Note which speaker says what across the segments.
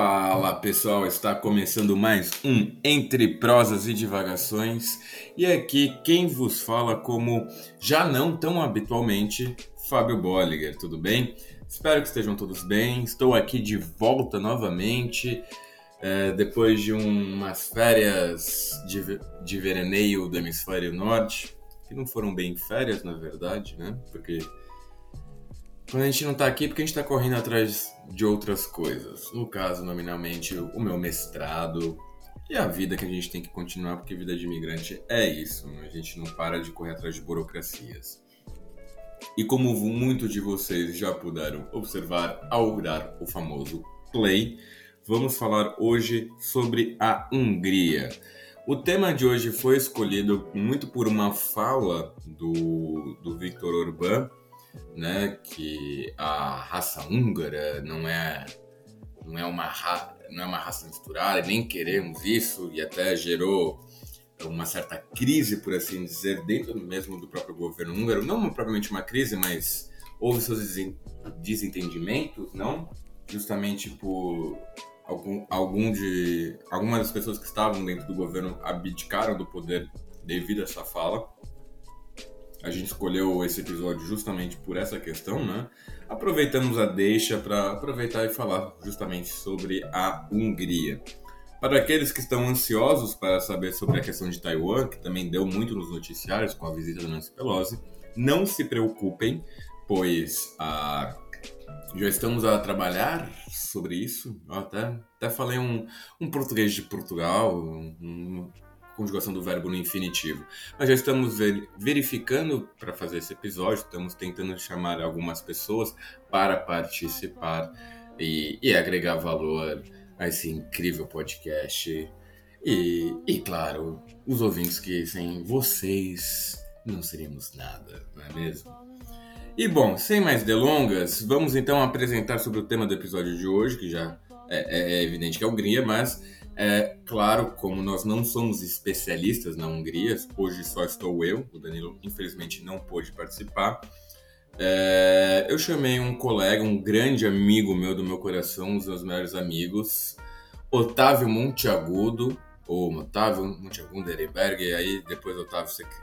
Speaker 1: Fala pessoal, está começando mais um Entre Prosas e Divagações e aqui quem vos fala, como já não tão habitualmente, Fábio Bolliger, tudo bem? Espero que estejam todos bem, estou aqui de volta novamente é, depois de um, umas férias de, de veraneio do Hemisfério Norte, que não foram bem férias na verdade, né? Porque quando a gente não tá aqui, porque a gente tá correndo atrás de outras coisas. No caso, nominalmente, o meu mestrado e a vida que a gente tem que continuar, porque vida de imigrante é isso. Né? A gente não para de correr atrás de burocracias. E como muitos de vocês já puderam observar ao dar o famoso play, vamos falar hoje sobre a Hungria. O tema de hoje foi escolhido muito por uma fala do, do Victor Orbán, né, que a raça húngara não é não é uma ra, não é uma raça misturada, nem queremos isso e até gerou uma certa crise, por assim dizer, dentro mesmo do próprio governo húngaro, não propriamente uma crise, mas houve seus desentendimentos, não? Justamente por algum, algum de algumas das pessoas que estavam dentro do governo abdicaram do poder devido a essa fala a gente escolheu esse episódio justamente por essa questão, né? Aproveitamos a deixa para aproveitar e falar justamente sobre a Hungria. Para aqueles que estão ansiosos para saber sobre a questão de Taiwan, que também deu muito nos noticiários com a visita da Nancy Pelosi, não se preocupem, pois a já estamos a trabalhar sobre isso. Eu até, até falei um, um português de Portugal, um, conjugação do verbo no infinitivo. Mas já estamos verificando para fazer esse episódio, estamos tentando chamar algumas pessoas para participar e, e agregar valor a esse incrível podcast. E, e, claro, os ouvintes que sem vocês não seríamos nada, não é mesmo? E bom, sem mais delongas, vamos então apresentar sobre o tema do episódio de hoje, que já é, é evidente que é o Hungria, mas é claro, como nós não somos especialistas na Hungria, hoje só estou eu, o Danilo infelizmente não pôde participar. É, eu chamei um colega, um grande amigo meu do meu coração, um dos meus melhores amigos, Otávio Monteagudo, ou Otávio Monteagudo Ereberg, e aí depois, Otávio, você que,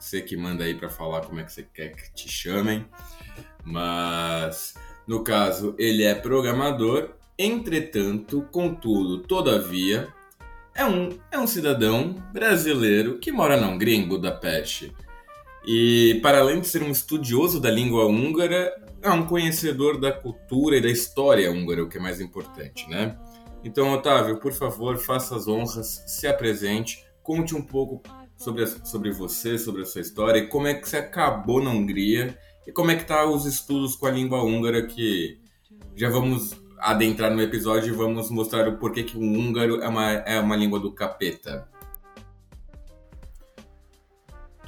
Speaker 1: você que manda aí para falar como é que você quer que te chamem. Mas, no caso, ele é programador Entretanto, contudo, todavia, é um, é um cidadão brasileiro que mora na Hungria, em Budapeste. E, para além de ser um estudioso da língua húngara, é um conhecedor da cultura e da história húngara, o que é mais importante, né? Então, Otávio, por favor, faça as honras, se apresente, conte um pouco sobre, a, sobre você, sobre a sua história, e como é que você acabou na Hungria, e como é que tá os estudos com a língua húngara que já vamos adentrar no episódio e vamos mostrar o porquê que o húngaro é uma, é uma língua do capeta.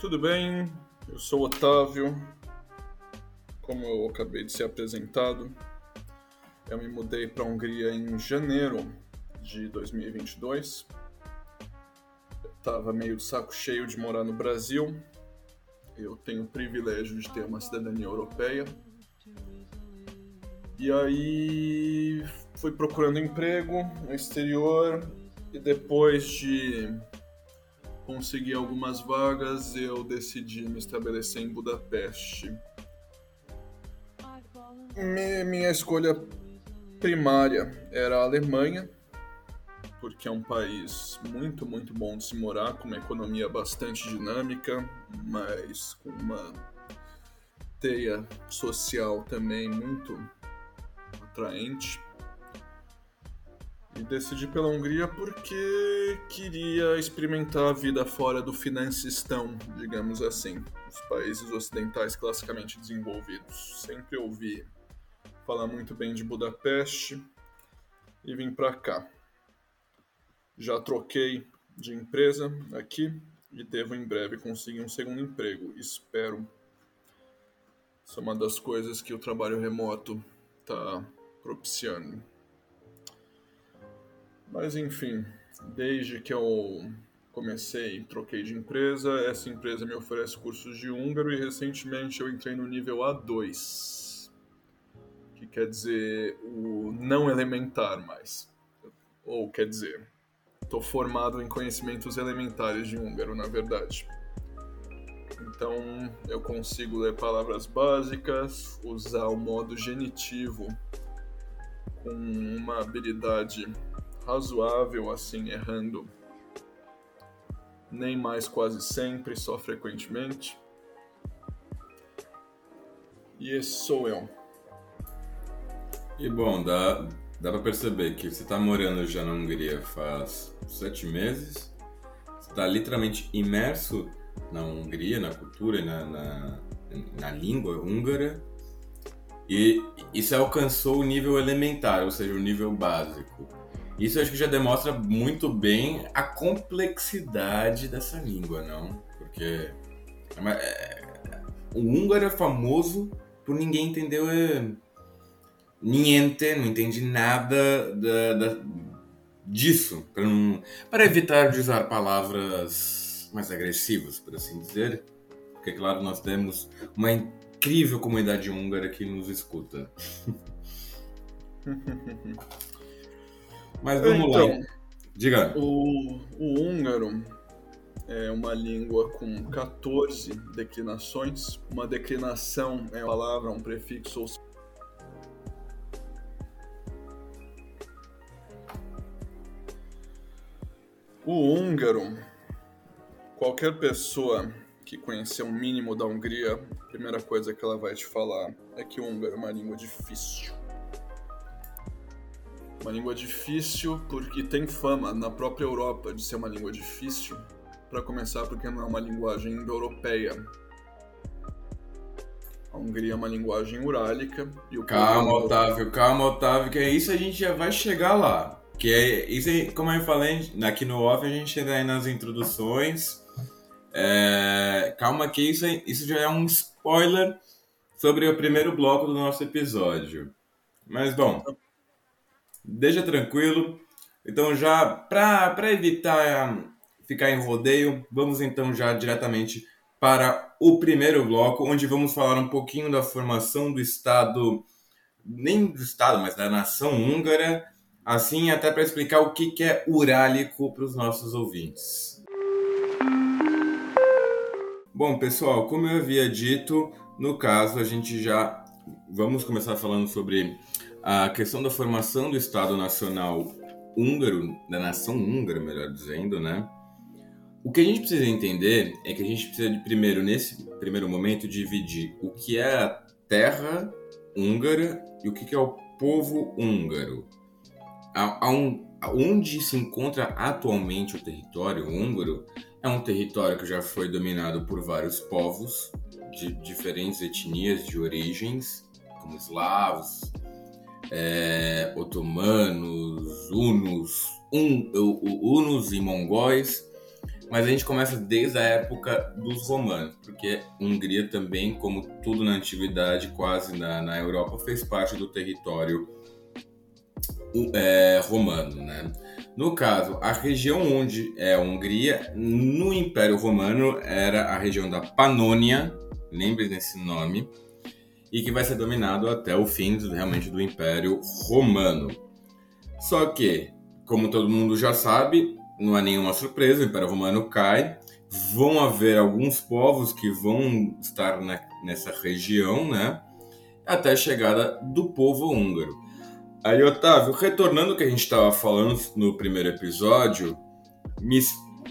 Speaker 2: Tudo bem, eu sou Otávio. Como eu acabei de ser apresentado, eu me mudei para a Hungria em janeiro de 2022. Eu tava meio de saco cheio de morar no Brasil. Eu tenho o privilégio de ter uma cidadania europeia e aí fui procurando emprego no exterior e depois de conseguir algumas vagas, eu decidi me estabelecer em Budapeste. Minha escolha primária era a Alemanha, porque é um país muito, muito bom de se morar, com uma economia bastante dinâmica, mas com uma teia social também muito atraente. E decidi pela Hungria porque queria experimentar a vida fora do financistão, digamos assim, os países ocidentais classicamente desenvolvidos. Sempre ouvi falar muito bem de Budapeste e vim para cá. Já troquei de empresa aqui e devo em breve conseguir um segundo emprego. Espero. Isso é uma das coisas que o trabalho remoto está propiciando. Mas enfim, desde que eu comecei, troquei de empresa, essa empresa me oferece cursos de húngaro e recentemente eu entrei no nível A2, que quer dizer o não elementar mais. Ou quer dizer, estou formado em conhecimentos elementares de húngaro, na verdade. Então eu consigo ler palavras básicas, usar o modo genitivo com uma habilidade razoável, assim, errando nem mais quase sempre, só frequentemente. E esse sou eu.
Speaker 1: E bom, dá, dá pra perceber que você tá morando já na Hungria faz sete meses. Você tá literalmente imerso na Hungria, na cultura, na, na, na língua húngara. E isso alcançou o nível elementar, ou seja, o nível básico. Isso acho que já demonstra muito bem a complexidade dessa língua, não? Porque é, é, o húngaro é famoso por ninguém entender é, niente, não entende nada da, da, disso, para, evitar de usar palavras mais agressivas, por assim dizer. Porque, claro, nós temos uma incrível comunidade húngara que nos escuta. Mas vamos então, lá. Diga.
Speaker 2: O, o húngaro é uma língua com 14 declinações. Uma declinação é uma palavra, um prefixo O húngaro, qualquer pessoa que conhecer um mínimo da Hungria, a primeira coisa que ela vai te falar é que o húngaro é uma língua difícil. Uma língua difícil porque tem fama na própria Europa de ser uma língua difícil. Para começar, porque não é uma linguagem indo-europeia. A Hungria é uma linguagem urálica e o
Speaker 1: Calma, Otávio, calma, Otávio, que é isso a gente já vai chegar lá. Que é isso, como eu falei aqui no off, a gente chega aí nas introduções. É, calma que isso, isso já é um spoiler sobre o primeiro bloco do nosso episódio. Mas bom, deixa tranquilo. Então, já para evitar ficar em rodeio, vamos então já diretamente para o primeiro bloco, onde vamos falar um pouquinho da formação do Estado, nem do Estado, mas da nação húngara, assim até para explicar o que é urálico para os nossos ouvintes. Bom, pessoal, como eu havia dito, no caso a gente já vamos começar falando sobre a questão da formação do Estado Nacional húngaro, da nação húngara, melhor dizendo, né? O que a gente precisa entender é que a gente precisa de primeiro, nesse primeiro momento, dividir o que é a terra húngara e o que é o povo húngaro. A, a um, onde se encontra atualmente o território húngaro é um território que já foi dominado por vários povos de diferentes etnias de origens, como eslavos, é, otomanos, hunos, un, hunos e mongóis, mas a gente começa desde a época dos romanos, porque Hungria também, como tudo na antiguidade, quase na, na Europa, fez parte do território é, romano, né? No caso, a região onde é a Hungria, no Império Romano, era a região da Panônia, lembre desse nome, e que vai ser dominado até o fim realmente do Império Romano. Só que, como todo mundo já sabe, não é nenhuma surpresa, o Império Romano cai, vão haver alguns povos que vão estar na, nessa região, né? Até a chegada do povo húngaro. Aí, Otávio, retornando ao que a gente estava falando no primeiro episódio, me,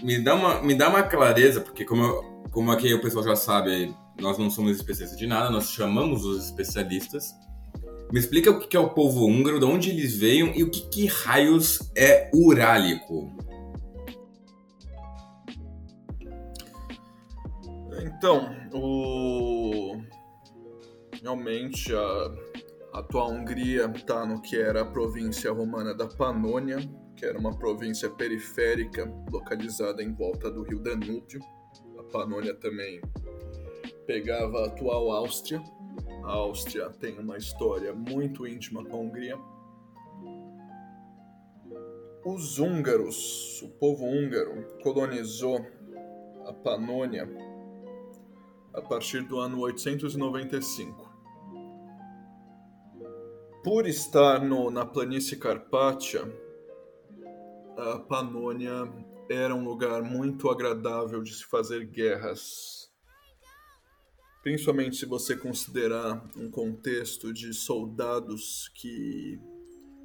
Speaker 1: me, dá uma, me dá uma clareza, porque como, como aqui o pessoal já sabe, nós não somos especialistas de nada, nós chamamos os especialistas. Me explica o que é o povo húngaro, de onde eles veio e o que, que raios é urálico.
Speaker 2: Então, o... realmente a atual Hungria está no que era a província romana da Panônia, que era uma província periférica localizada em volta do rio Danúbio. A Panônia também pegava a atual Áustria. A Áustria tem uma história muito íntima com a Hungria. Os húngaros, o povo húngaro, colonizou a Panônia a partir do ano 895. Por estar no, na planície Carpátia, a Panônia era um lugar muito agradável de se fazer guerras. Principalmente se você considerar um contexto de soldados que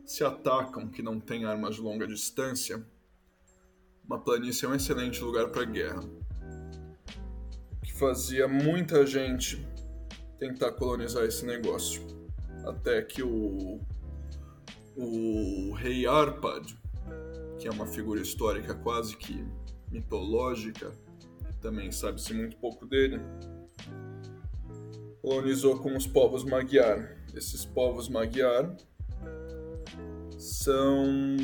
Speaker 2: se atacam, que não têm armas de longa distância. Uma planície é um excelente lugar para guerra. Que fazia muita gente tentar colonizar esse negócio. Até que o, o rei Arpad, que é uma figura histórica quase que mitológica, também sabe-se muito pouco dele, colonizou com os povos Magyar. Esses povos Magyar são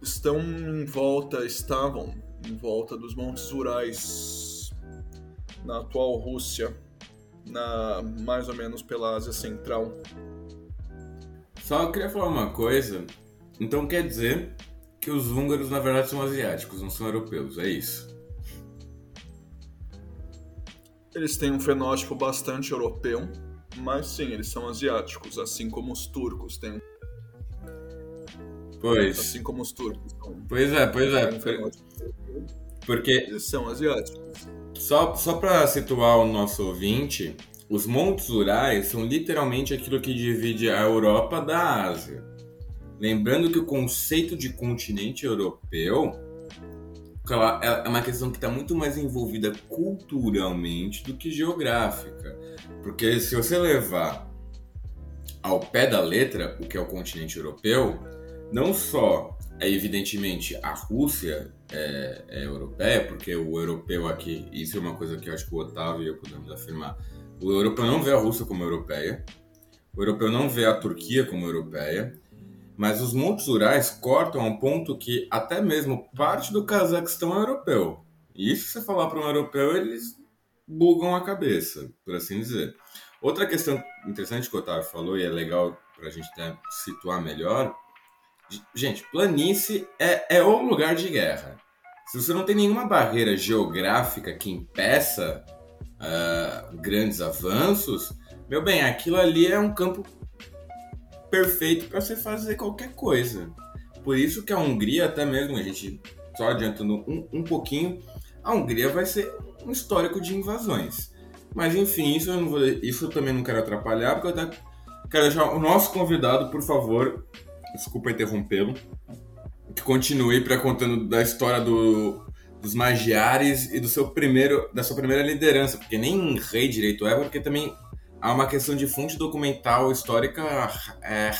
Speaker 2: estão em volta, estavam em volta dos Montes Urais na atual Rússia, na mais ou menos pela Ásia Central.
Speaker 1: Só queria falar uma coisa. Então quer dizer que os húngaros na verdade são asiáticos, não são europeus, é isso?
Speaker 2: Eles têm um fenótipo bastante europeu, mas sim, eles são asiáticos, assim como os turcos têm.
Speaker 1: Pois.
Speaker 2: Assim como os turcos.
Speaker 1: Pois é, pois é. Porque.
Speaker 2: Eles são asiáticos.
Speaker 1: Só, só para situar o nosso ouvinte, os Montes Urais são literalmente aquilo que divide a Europa da Ásia. Lembrando que o conceito de continente europeu é uma questão que está muito mais envolvida culturalmente do que geográfica. Porque se você levar ao pé da letra o que é o continente europeu, não só é evidentemente a Rússia é, é, europeia, porque o europeu aqui, isso é uma coisa que eu acho que o Otávio e eu podemos afirmar, o europeu não vê a Rússia como europeia, o europeu não vê a Turquia como europeia, mas os Montes Urais cortam a um ponto que até mesmo parte do Cazaquistão é europeu. E isso, se você falar para um europeu, eles bugam a cabeça, por assim dizer. Outra questão interessante que o Otávio falou, e é legal para a gente até situar melhor, gente, planície é, é o lugar de guerra. Se você não tem nenhuma barreira geográfica que impeça uh, grandes avanços, meu bem, aquilo ali é um campo perfeito para você fazer qualquer coisa. Por isso que a Hungria, até mesmo, a gente só adiantando um, um pouquinho, a Hungria vai ser um histórico de invasões. Mas enfim, isso eu, não vou, isso eu também não quero atrapalhar, porque eu quero deixar o nosso convidado, por favor, desculpa interrompê-lo, que continue para contando da história do, dos magiares e do seu primeiro, da sua primeira liderança, porque nem rei direito é, porque também há uma questão de fonte documental histórica é,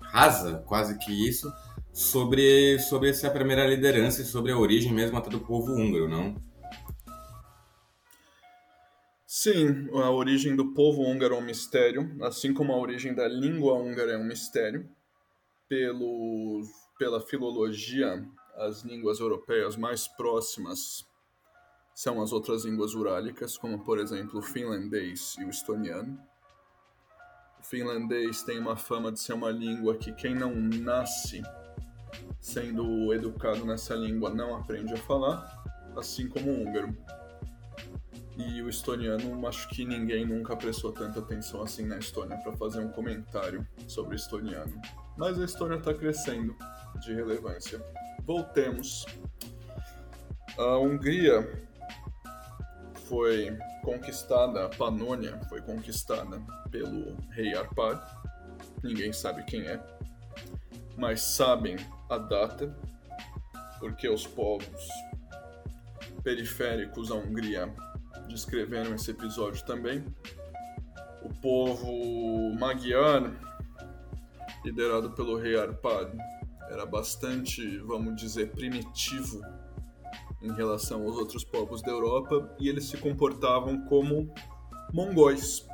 Speaker 1: rasa, quase que isso, sobre, sobre essa primeira liderança e sobre a origem mesmo até do povo húngaro, não?
Speaker 2: Sim, a origem do povo húngaro é um mistério, assim como a origem da língua húngara é um mistério. Pelo, pela filologia, as línguas europeias mais próximas são as outras línguas urálicas, como por exemplo o finlandês e o estoniano finlandês tem uma fama de ser uma língua que quem não nasce sendo educado nessa língua não aprende a falar, assim como o húngaro. E o estoniano, acho que ninguém nunca prestou tanta atenção assim na Estônia para fazer um comentário sobre o estoniano. Mas a Estônia está crescendo de relevância. Voltemos. A Hungria foi conquistada, a Panônia foi conquistada pelo rei Arpad. Ninguém sabe quem é, mas sabem a data, porque os povos periféricos à Hungria descreveram esse episódio também. O povo Magyar, liderado pelo rei Arpad, era bastante, vamos dizer, primitivo em relação aos outros povos da Europa e eles se comportavam como mongóis.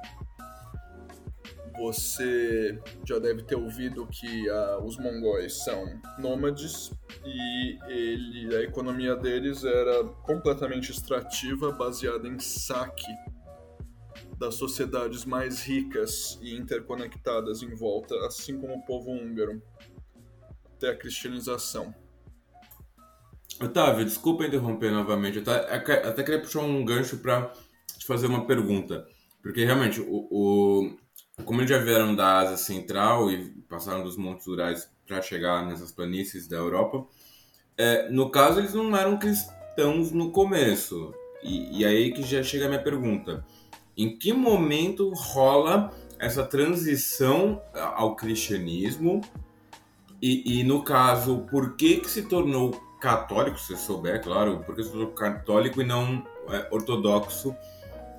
Speaker 2: Você já deve ter ouvido que ah, os mongóis são nômades e ele, a economia deles era completamente extrativa, baseada em saque das sociedades mais ricas e interconectadas em volta, assim como o povo húngaro, até a cristianização.
Speaker 1: Otávio, desculpa interromper novamente. Eu até queria puxar um gancho para te fazer uma pergunta. Porque realmente o, o, como eles já vieram da Ásia Central e passaram dos Montes Urais para chegar nessas planícies da Europa, é, no caso eles não eram cristãos no começo. E, e aí que já chega a minha pergunta: em que momento rola essa transição ao cristianismo? E, e no caso, por que que se tornou católico, se souber, claro, por que se tornou católico e não é, ortodoxo?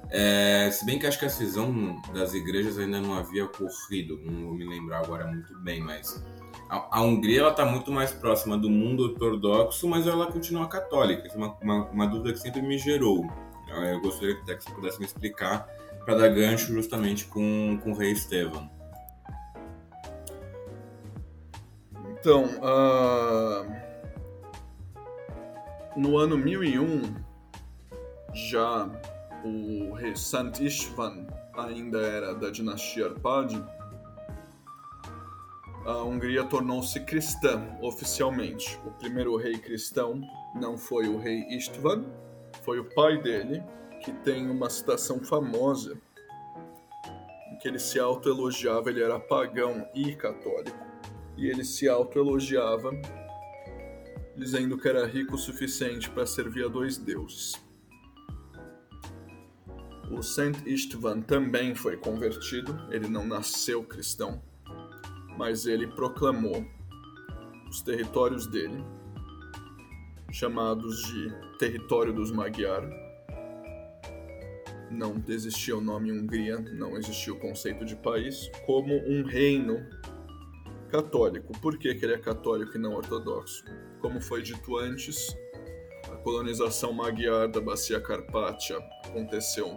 Speaker 1: É, se bem que acho que a cisão das igrejas ainda não havia ocorrido, não vou me lembrar agora muito bem, mas a, a Hungria ela está muito mais próxima do mundo ortodoxo, mas ela continua católica. Isso é uma, uma, uma dúvida que sempre me gerou. Eu gostaria que você pudesse me explicar para dar gancho justamente com, com o rei Estevam.
Speaker 2: Então, uh... no ano 1001, já o rei Sant Istvan ainda era da dinastia Arpad, a Hungria tornou-se cristã oficialmente. O primeiro rei cristão não foi o rei Istvan, foi o pai dele, que tem uma citação famosa em que ele se autoelogiava, ele era pagão e católico, e ele se autoelogiava dizendo que era rico o suficiente para servir a dois deuses. O Saint Istvan também foi convertido, ele não nasceu cristão, mas ele proclamou os territórios dele, chamados de Território dos Magyar. Não existia o nome Hungria, não existia o conceito de país, como um reino católico. Por que, que ele é católico e não ortodoxo? Como foi dito antes, a colonização magyar da Bacia Carpátia aconteceu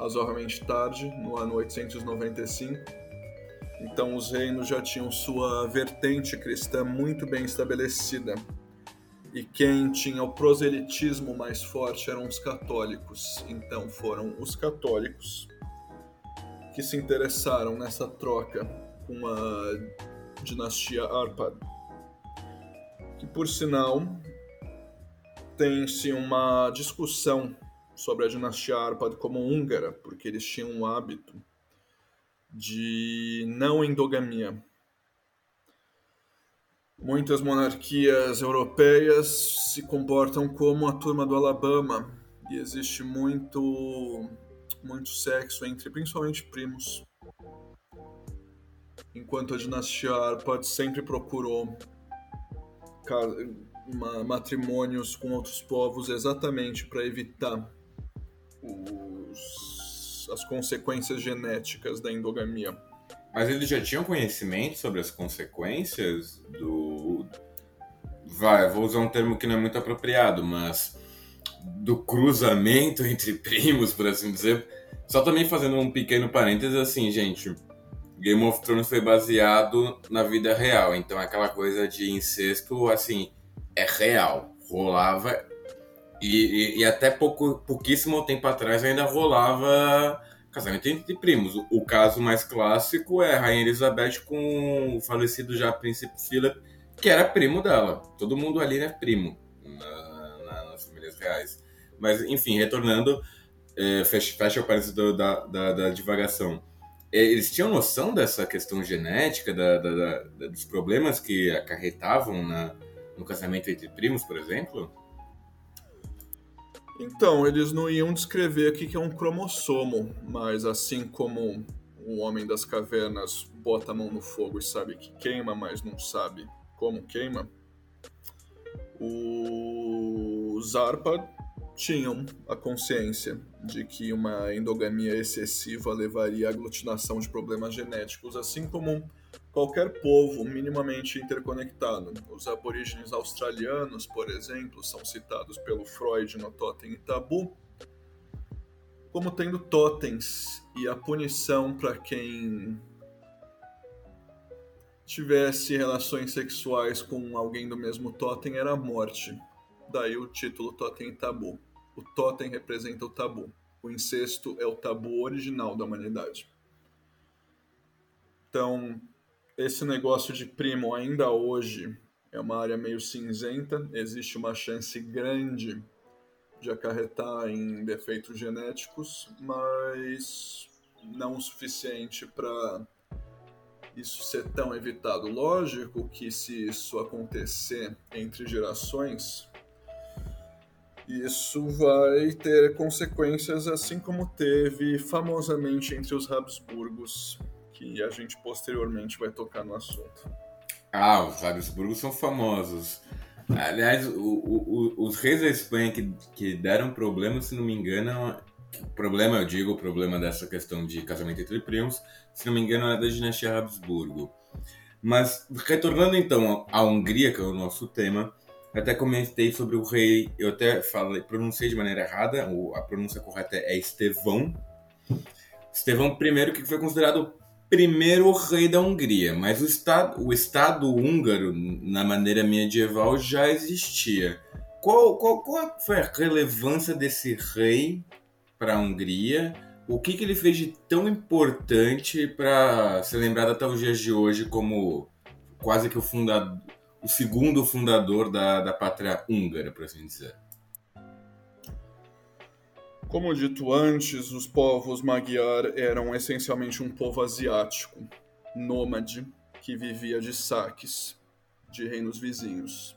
Speaker 2: razoavelmente tarde, no ano 895. Então os reinos já tinham sua vertente cristã muito bem estabelecida. E quem tinha o proselitismo mais forte eram os católicos. Então foram os católicos que se interessaram nessa troca com a dinastia Arpad. Que por sinal tem-se uma discussão sobre a dinastia Arpad como húngara, porque eles tinham um hábito de não endogamia. Muitas monarquias europeias se comportam como a turma do Alabama e existe muito muito sexo entre principalmente primos. Enquanto a dinastia Arpad sempre procurou matrimônios com outros povos exatamente para evitar os, as consequências genéticas da endogamia.
Speaker 1: Mas eles já tinham conhecimento sobre as consequências do. Vai, vou usar um termo que não é muito apropriado, mas do cruzamento entre primos, por assim dizer. Só também fazendo um pequeno parênteses assim, gente. Game of Thrones foi baseado na vida real, então aquela coisa de incesto, assim, é real. Rolava e, e, e, até pouco, pouquíssimo tempo atrás ainda rolava casamento entre primos. O, o, caso mais clássico é a Rainha Elizabeth com o falecido já Príncipe Philip, que era primo dela. Todo mundo ali é primo na, na, nas famílias reais. Mas, enfim, retornando, é, fecha, fecha o parênteses da, da, da, divagação. É, eles tinham noção dessa questão genética, da, da, dos problemas que acarretavam na, no casamento entre primos, por exemplo?
Speaker 2: Então, eles não iam descrever aqui que é um cromossomo, mas assim como o homem das cavernas bota a mão no fogo e sabe que queima, mas não sabe como queima, os Zarpad tinham a consciência de que uma endogamia excessiva levaria à aglutinação de problemas genéticos, assim como qualquer povo minimamente interconectado. Os aborígenes australianos, por exemplo, são citados pelo Freud no Totem e Tabu como tendo totens e a punição para quem tivesse relações sexuais com alguém do mesmo totem era a morte. Daí o título Totem e Tabu. O totem representa o tabu. O incesto é o tabu original da humanidade. Então, esse negócio de primo ainda hoje é uma área meio cinzenta, existe uma chance grande de acarretar em defeitos genéticos, mas não o suficiente para isso ser tão evitado. Lógico que se isso acontecer entre gerações, isso vai ter consequências, assim como teve famosamente entre os Habsburgos, que a gente posteriormente vai tocar no assunto.
Speaker 1: Ah, os Habsburgos são famosos. Aliás, o, o, os reis da Espanha que, que deram problema, se não me engano, problema, eu digo, o problema dessa questão de casamento entre primos, se não me engano, é da dinastia Habsburgo. Mas, retornando então à Hungria, que é o nosso tema, eu até comentei sobre o rei, eu até falei, pronunciei de maneira errada, a pronúncia correta é Estevão. Estevão I, que foi considerado primeiro rei da Hungria, mas o estado, o estado húngaro, na maneira medieval, já existia. Qual, qual, qual foi a relevância desse rei para a Hungria? O que, que ele fez de tão importante para ser lembrado até os dias de hoje como quase que o fundador, o segundo fundador da, da pátria húngara, por assim dizer?
Speaker 2: Como dito antes, os povos Magyar eram essencialmente um povo asiático, nômade, que vivia de saques de reinos vizinhos.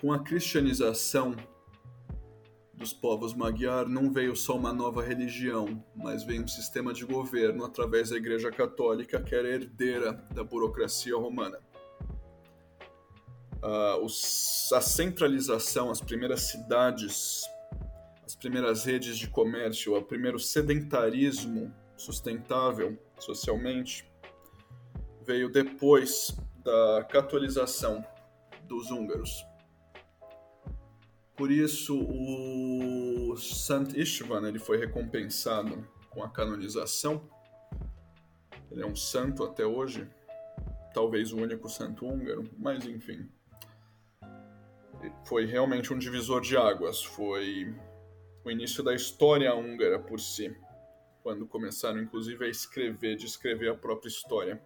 Speaker 2: Com a cristianização dos povos Magyar, não veio só uma nova religião, mas veio um sistema de governo através da Igreja Católica, que era herdeira da burocracia romana. Uh, os, a centralização, as primeiras cidades as primeiras redes de comércio, o primeiro sedentarismo sustentável socialmente, veio depois da catolização dos húngaros. Por isso, o Sant Istvan ele foi recompensado com a canonização. Ele é um santo até hoje, talvez o único santo húngaro, mas enfim. Foi realmente um divisor de águas. Foi o início da história húngara por si, quando começaram inclusive a escrever, descrever a própria história.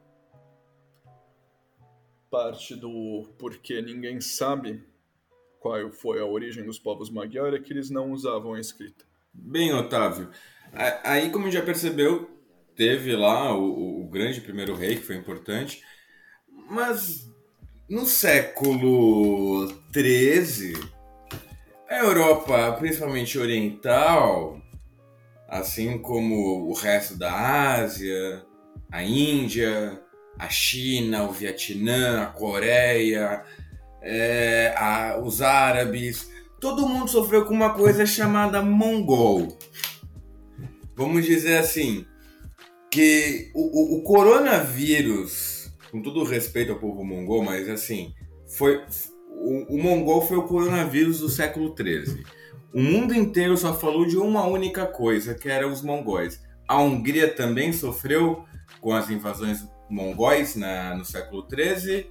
Speaker 2: Parte do porquê ninguém sabe qual foi a origem dos povos magyar é que eles não usavam a escrita.
Speaker 1: Bem, Otávio, aí como já percebeu, teve lá o, o grande primeiro rei, que foi importante, mas no século XIII a Europa, principalmente oriental, assim como o resto da Ásia, a Índia, a China, o Vietnã, a Coreia, é, a, os árabes, todo mundo sofreu com uma coisa chamada mongol. Vamos dizer assim, que o, o, o coronavírus, com todo respeito ao povo mongol, mas assim, foi, o, o mongol foi o coronavírus do século XIII. O mundo inteiro só falou de uma única coisa, que era os mongóis. A Hungria também sofreu com as invasões mongóis na, no século XIII.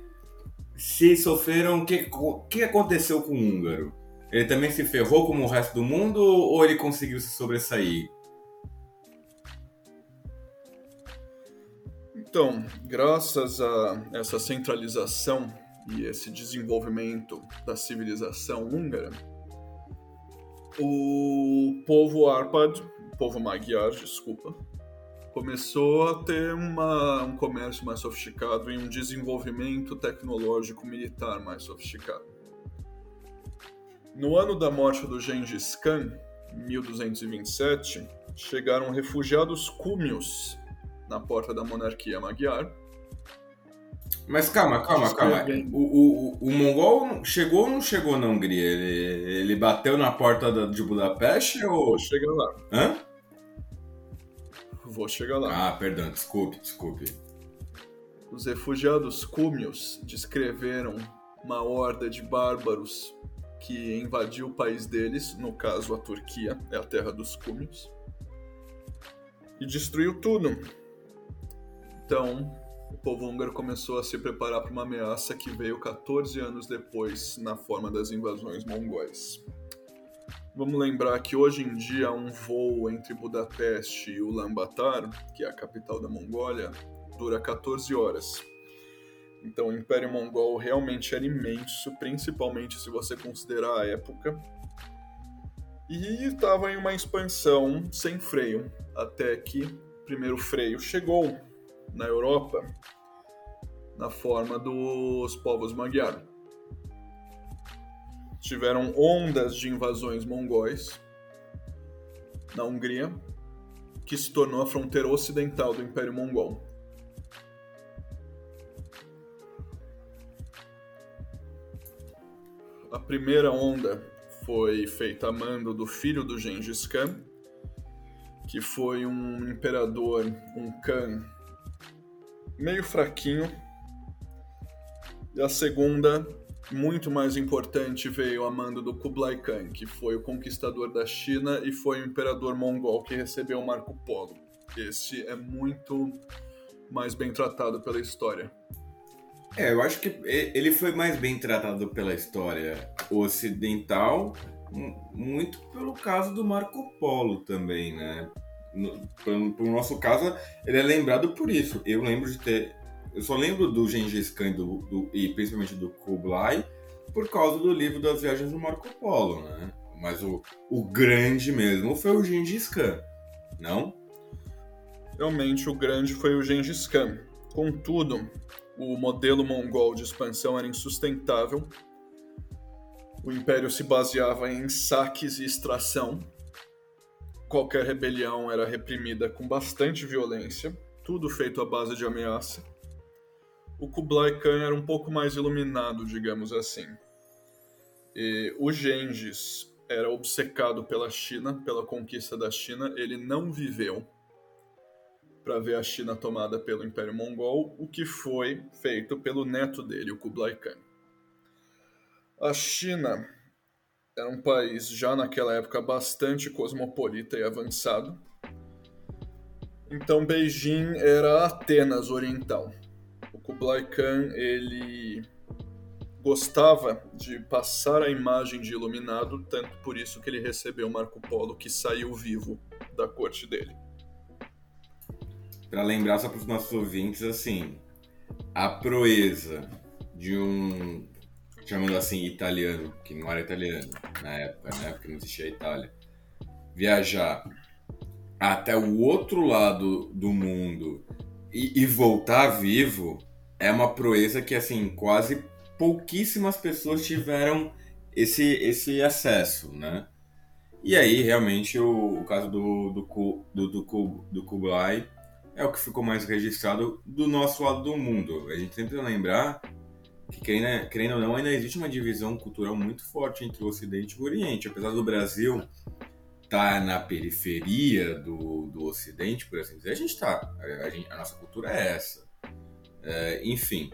Speaker 1: Se sofreram, o que, que aconteceu com o húngaro? Ele também se ferrou como o resto do mundo ou ele conseguiu se sobressair?
Speaker 2: Então, graças a essa centralização e esse desenvolvimento da civilização húngara, o povo Arpad, o povo Magyar, desculpa, começou a ter uma, um comércio mais sofisticado e um desenvolvimento tecnológico militar mais sofisticado. No ano da morte do Gengis Khan, 1227, chegaram refugiados cúmios na porta da monarquia magyar
Speaker 1: mas calma, calma, calma. O, o, o, o mongol chegou ou não chegou na Hungria? Ele, ele bateu na porta de Budapeste ou.
Speaker 2: Vou chegar lá.
Speaker 1: Hã?
Speaker 2: Vou chegar lá.
Speaker 1: Ah, perdão, desculpe, desculpe.
Speaker 2: Os refugiados cúmios descreveram uma horda de bárbaros que invadiu o país deles, no caso a Turquia, é a terra dos cúmios, e destruiu tudo. Então, o povo húngaro começou a se preparar para uma ameaça que veio 14 anos depois, na forma das invasões mongóis. Vamos lembrar que hoje em dia um voo entre Budapeste e Ulaanbaatar, que é a capital da Mongólia, dura 14 horas. Então o Império Mongol realmente era imenso, principalmente se você considerar a época. E estava em uma expansão sem freio, até que primeiro freio chegou na Europa na forma dos povos Magyar. Tiveram ondas de invasões mongóis na Hungria, que se tornou a fronteira ocidental do Império Mongol. A primeira onda foi feita a mando do filho do Gengis Khan, que foi um imperador, um Khan meio fraquinho. E a segunda, muito mais importante, veio a mando do Kublai Khan, que foi o conquistador da China e foi o imperador mongol que recebeu Marco Polo. Esse é muito mais bem tratado pela história.
Speaker 1: É, eu acho que ele foi mais bem tratado pela história ocidental, muito pelo caso do Marco Polo também, né? No, nosso caso, ele é lembrado por isso. Eu lembro de ter. Eu só lembro do Gengis Khan do, do, e principalmente do Kublai por causa do livro das viagens do Marco Polo, né? Mas o, o grande mesmo foi o Gengis Khan, não?
Speaker 2: Realmente, o grande foi o Gengis Khan. Contudo, o modelo mongol de expansão era insustentável. O império se baseava em saques e extração. Qualquer rebelião era reprimida com bastante violência, tudo feito à base de ameaça. O Kublai Khan era um pouco mais iluminado, digamos assim. E o Gengis era obcecado pela China, pela conquista da China. Ele não viveu para ver a China tomada pelo Império Mongol, o que foi feito pelo neto dele, o Kublai Khan. A China era um país já naquela época bastante cosmopolita e avançado. Então Beijing era Atenas oriental. O Kublai Khan ele gostava de passar a imagem de iluminado, tanto por isso que ele recebeu Marco Polo, que saiu vivo da corte dele
Speaker 1: para lembrar só para os nossos ouvintes, assim, a proeza de um, chamando assim, italiano, que não era italiano na época, né, porque não existia a Itália, viajar até o outro lado do mundo e, e voltar vivo é uma proeza que, assim, quase pouquíssimas pessoas tiveram esse, esse acesso, né? E aí, realmente, o, o caso do, do, do, do, do Kublai é o que ficou mais registrado do nosso lado do mundo. A gente sempre lembrar que, querendo, querendo ou não, ainda existe uma divisão cultural muito forte entre o Ocidente e o Oriente. Apesar do Brasil estar tá na periferia do, do Ocidente, por assim dizer, a gente está. A, a, nossa cultura é essa. É, enfim,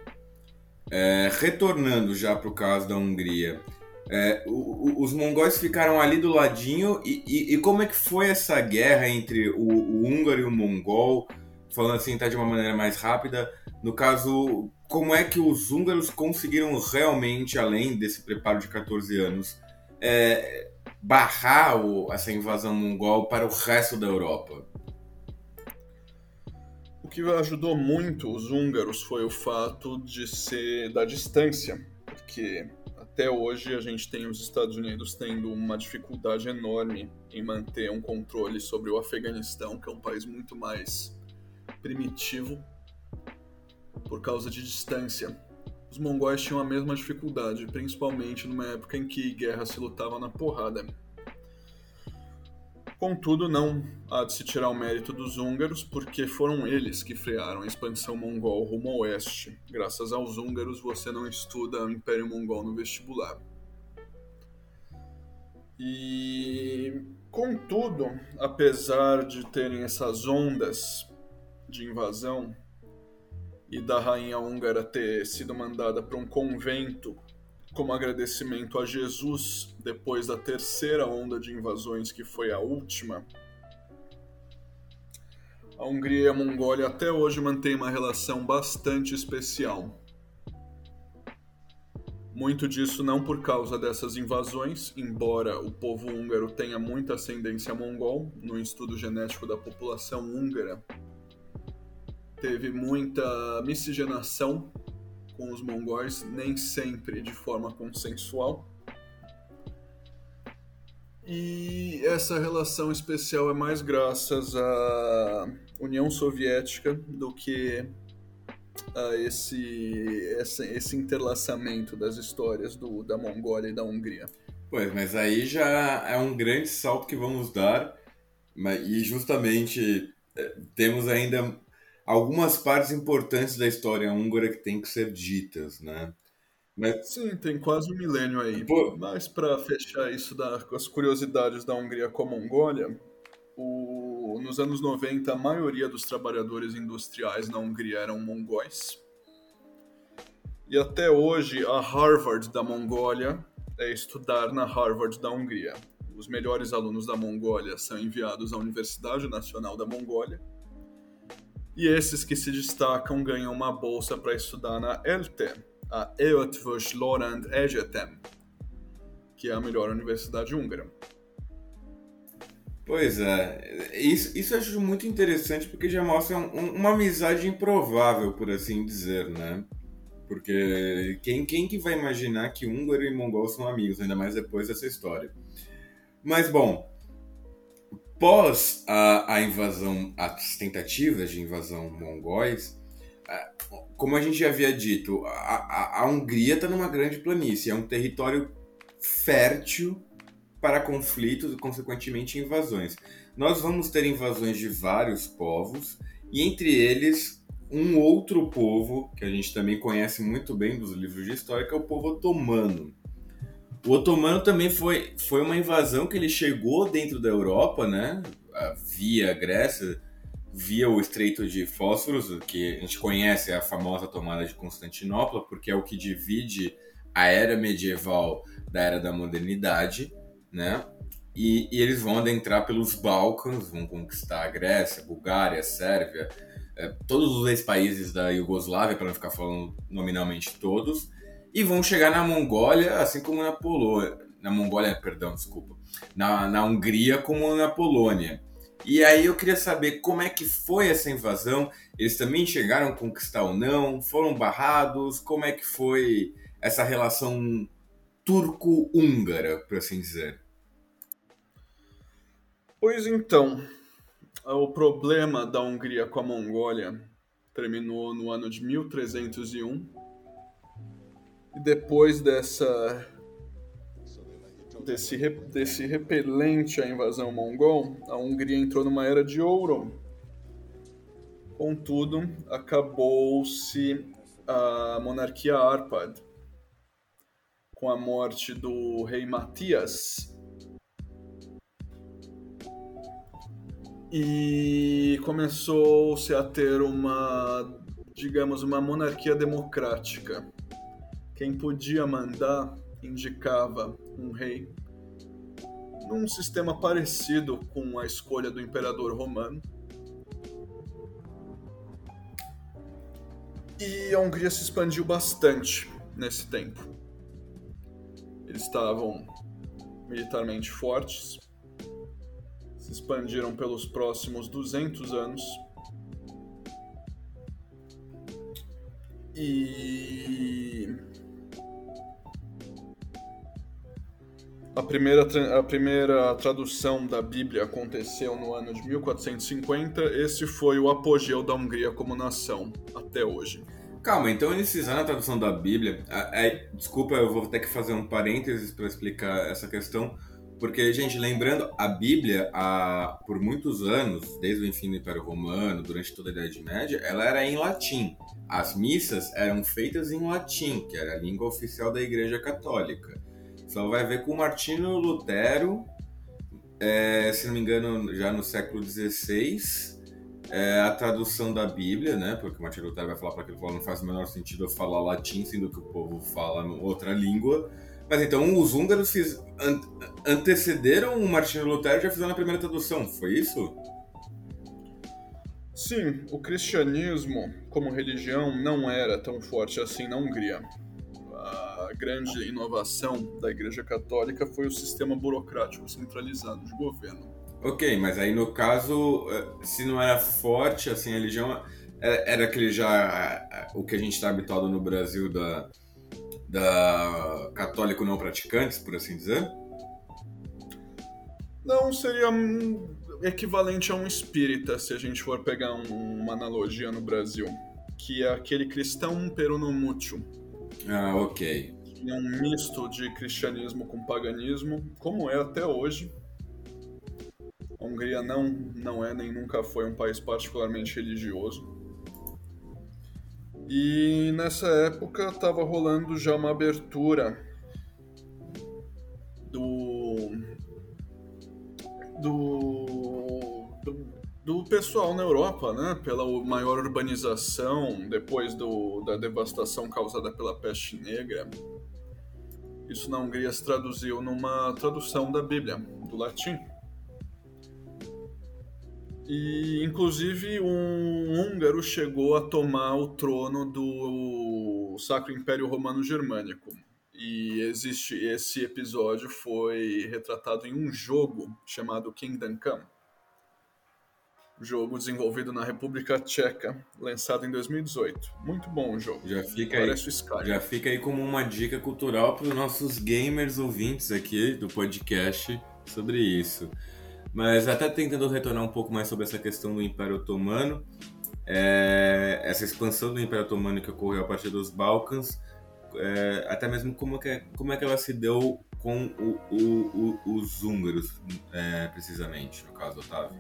Speaker 1: é, retornando já para o caso da Hungria, é, o, o, os mongóis ficaram ali do ladinho e, e, e, como é que foi essa guerra entre o, o húngaro e o mongol? falando assim, tá de uma maneira mais rápida. No caso, como é que os húngaros conseguiram realmente, além desse preparo de 14 anos, é, barrar o, essa invasão mongol para o resto da Europa?
Speaker 2: O que ajudou muito os húngaros foi o fato de ser da distância, porque até hoje a gente tem os Estados Unidos tendo uma dificuldade enorme em manter um controle sobre o Afeganistão, que é um país muito mais primitivo por causa de distância. Os mongóis tinham a mesma dificuldade, principalmente numa época em que guerra se lutava na porrada. Contudo, não há de se tirar o mérito dos húngaros, porque foram eles que frearam a expansão mongol rumo ao oeste. Graças aos húngaros, você não estuda o Império Mongol no vestibular. E, contudo, apesar de terem essas ondas de invasão e da rainha húngara ter sido mandada para um convento como agradecimento a Jesus depois da terceira onda de invasões, que foi a última. A Hungria e a Mongólia até hoje mantêm uma relação bastante especial. Muito disso não por causa dessas invasões, embora o povo húngaro tenha muita ascendência mongol no estudo genético da população húngara teve muita miscigenação com os mongóis, nem sempre de forma consensual. E essa relação especial é mais graças a União Soviética do que uh, esse, esse, esse interlaçamento das histórias do, da Mongólia e da Hungria.
Speaker 1: Pois, mas aí já é um grande salto que vamos dar, e justamente é, temos ainda algumas partes importantes da história húngara que tem que ser ditas, né?
Speaker 2: Mas... Sim, tem quase um milênio aí. Pô... Mas para fechar isso da, com as curiosidades da Hungria com a Mongólia, o, nos anos 90 a maioria dos trabalhadores industriais na Hungria eram mongóis. E até hoje a Harvard da Mongólia é estudar na Harvard da Hungria. Os melhores alunos da Mongólia são enviados à Universidade Nacional da Mongólia. E esses que se destacam ganham uma bolsa para estudar na ELTE, a Eötvös Lorand Egyetem, que é a melhor universidade húngara.
Speaker 1: Pois é, isso, isso eu acho muito interessante porque já mostra um, uma amizade improvável, por assim dizer, né? Porque quem, quem que vai imaginar que húngaro e mongol são amigos, ainda mais depois dessa história? Mas, bom, pós a, a invasão, as tentativas de invasão mongóis, como a gente já havia dito, a, a, a Hungria está numa grande planície, é um território fértil para conflitos e, consequentemente, invasões. Nós vamos ter invasões de vários povos, e entre eles um outro povo que a gente também conhece muito bem dos livros de história, que é o povo otomano. O otomano também foi, foi uma invasão que ele chegou dentro da Europa, né? Via Grécia, via o Estreito de Fósforos, que a gente conhece a famosa tomada de Constantinopla, porque é o que divide a era medieval da era da modernidade, né? E, e eles vão adentrar pelos Balcãs, vão conquistar a Grécia, a Bulgária, a Sérvia, é, todos os ex-países da Iugoslávia, para não ficar falando nominalmente todos, e vão chegar na Mongólia, assim como na Polônia. Na Mongólia, perdão, desculpa. Na, na Hungria, como na Polônia. E aí eu queria saber como é que foi essa invasão. Eles também chegaram a conquistar ou não? Foram barrados? Como é que foi essa relação turco-húngara, por assim dizer?
Speaker 2: Pois então, o problema da Hungria com a Mongólia terminou no ano de 1301. E depois dessa desse, desse repelente à invasão mongol, a Hungria entrou numa era de ouro. Contudo, acabou-se a monarquia Arpad com a morte do rei Matias e começou-se a ter uma, digamos, uma monarquia democrática. Quem podia mandar indicava um rei, num sistema parecido com a escolha do imperador romano. E a Hungria se expandiu bastante nesse tempo. Eles estavam militarmente fortes, se expandiram pelos próximos 200 anos. E a primeira, a primeira tradução da Bíblia aconteceu no ano de 1450. Esse foi o apogeu da Hungria como nação até hoje.
Speaker 1: Calma, então fizeram a tradução da Bíblia. É, desculpa, eu vou ter que fazer um parênteses para explicar essa questão porque, gente, lembrando, a Bíblia, a, por muitos anos, desde o fim do Império Romano, durante toda a Idade Média, ela era em latim. As missas eram feitas em latim, que era a língua oficial da Igreja Católica. Só vai ver com Martino Lutero, é, se não me engano, já no século XVI, é, a tradução da Bíblia, né? Porque Martino Lutero vai falar para aquele povo não faz o menor sentido eu falar latim, sendo que o povo fala outra língua. Mas então os húngaros fiz, an, antecederam o Martinho Lutero e já fizeram a primeira tradução, foi isso?
Speaker 2: Sim, o cristianismo como religião não era tão forte assim na Hungria. A grande inovação da Igreja Católica foi o sistema burocrático centralizado de governo.
Speaker 1: Ok, mas aí no caso, eh, se não era forte assim a religião, é, era aquele já o que a gente está habituado no Brasil da da católico não praticantes, por assim dizer?
Speaker 2: Não, seria equivalente a um espírita, se a gente for pegar um, uma analogia no Brasil, que é aquele cristão peronomútil.
Speaker 1: Ah, ok.
Speaker 2: É um misto de cristianismo com paganismo, como é até hoje. A Hungria não, não é nem nunca foi um país particularmente religioso. E nessa época estava rolando já uma abertura do, do, do, pessoal na Europa, né? Pela maior urbanização depois do, da devastação causada pela peste negra. Isso na Hungria se traduziu numa tradução da Bíblia, do latim. E, inclusive, um húngaro chegou a tomar o trono do Sacro Império Romano Germânico. E existe esse episódio foi retratado em um jogo chamado Kingdom Come. Jogo desenvolvido na República Tcheca, lançado em 2018. Muito bom o jogo.
Speaker 1: Já fica
Speaker 2: Parece
Speaker 1: aí,
Speaker 2: o
Speaker 1: já fica aí como uma dica cultural para os nossos gamers ouvintes aqui do podcast sobre isso. Mas até tentando retornar um pouco mais sobre essa questão do Império Otomano, é, essa expansão do Império Otomano que ocorreu a partir dos Balcãs, é, até mesmo como, que, como é que ela se deu com o, o, o, os húngaros, é, precisamente, no caso, Otávio.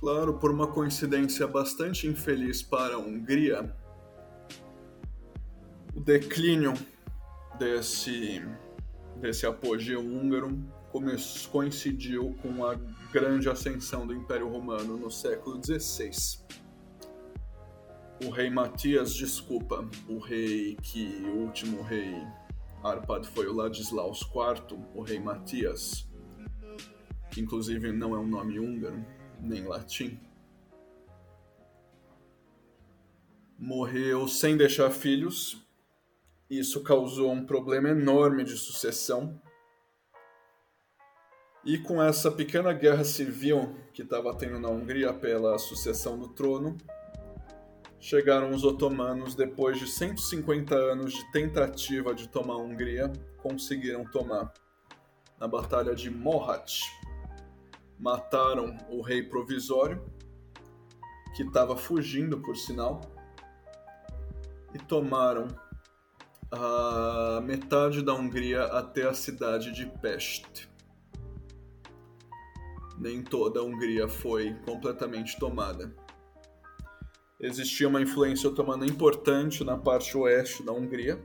Speaker 2: Claro, por uma coincidência bastante infeliz para a Hungria, o declínio desse, desse apogeu húngaro coincidiu com a grande ascensão do Império Romano no século XVI. O rei Matias, desculpa, o rei que o último rei Arpad foi o Ladislaus IV, o rei Matias, que inclusive não é um nome húngaro, nem latim. Morreu sem deixar filhos. Isso causou um problema enorme de sucessão e com essa pequena guerra civil que estava tendo na Hungria pela sucessão do trono, chegaram os otomanos depois de 150 anos de tentativa de tomar a Hungria, conseguiram tomar. Na Batalha de Mohat, mataram o rei provisório, que estava fugindo, por sinal, e tomaram a metade da Hungria até a cidade de Pest nem toda a Hungria foi completamente tomada. Existia uma influência otomana importante na parte oeste da Hungria,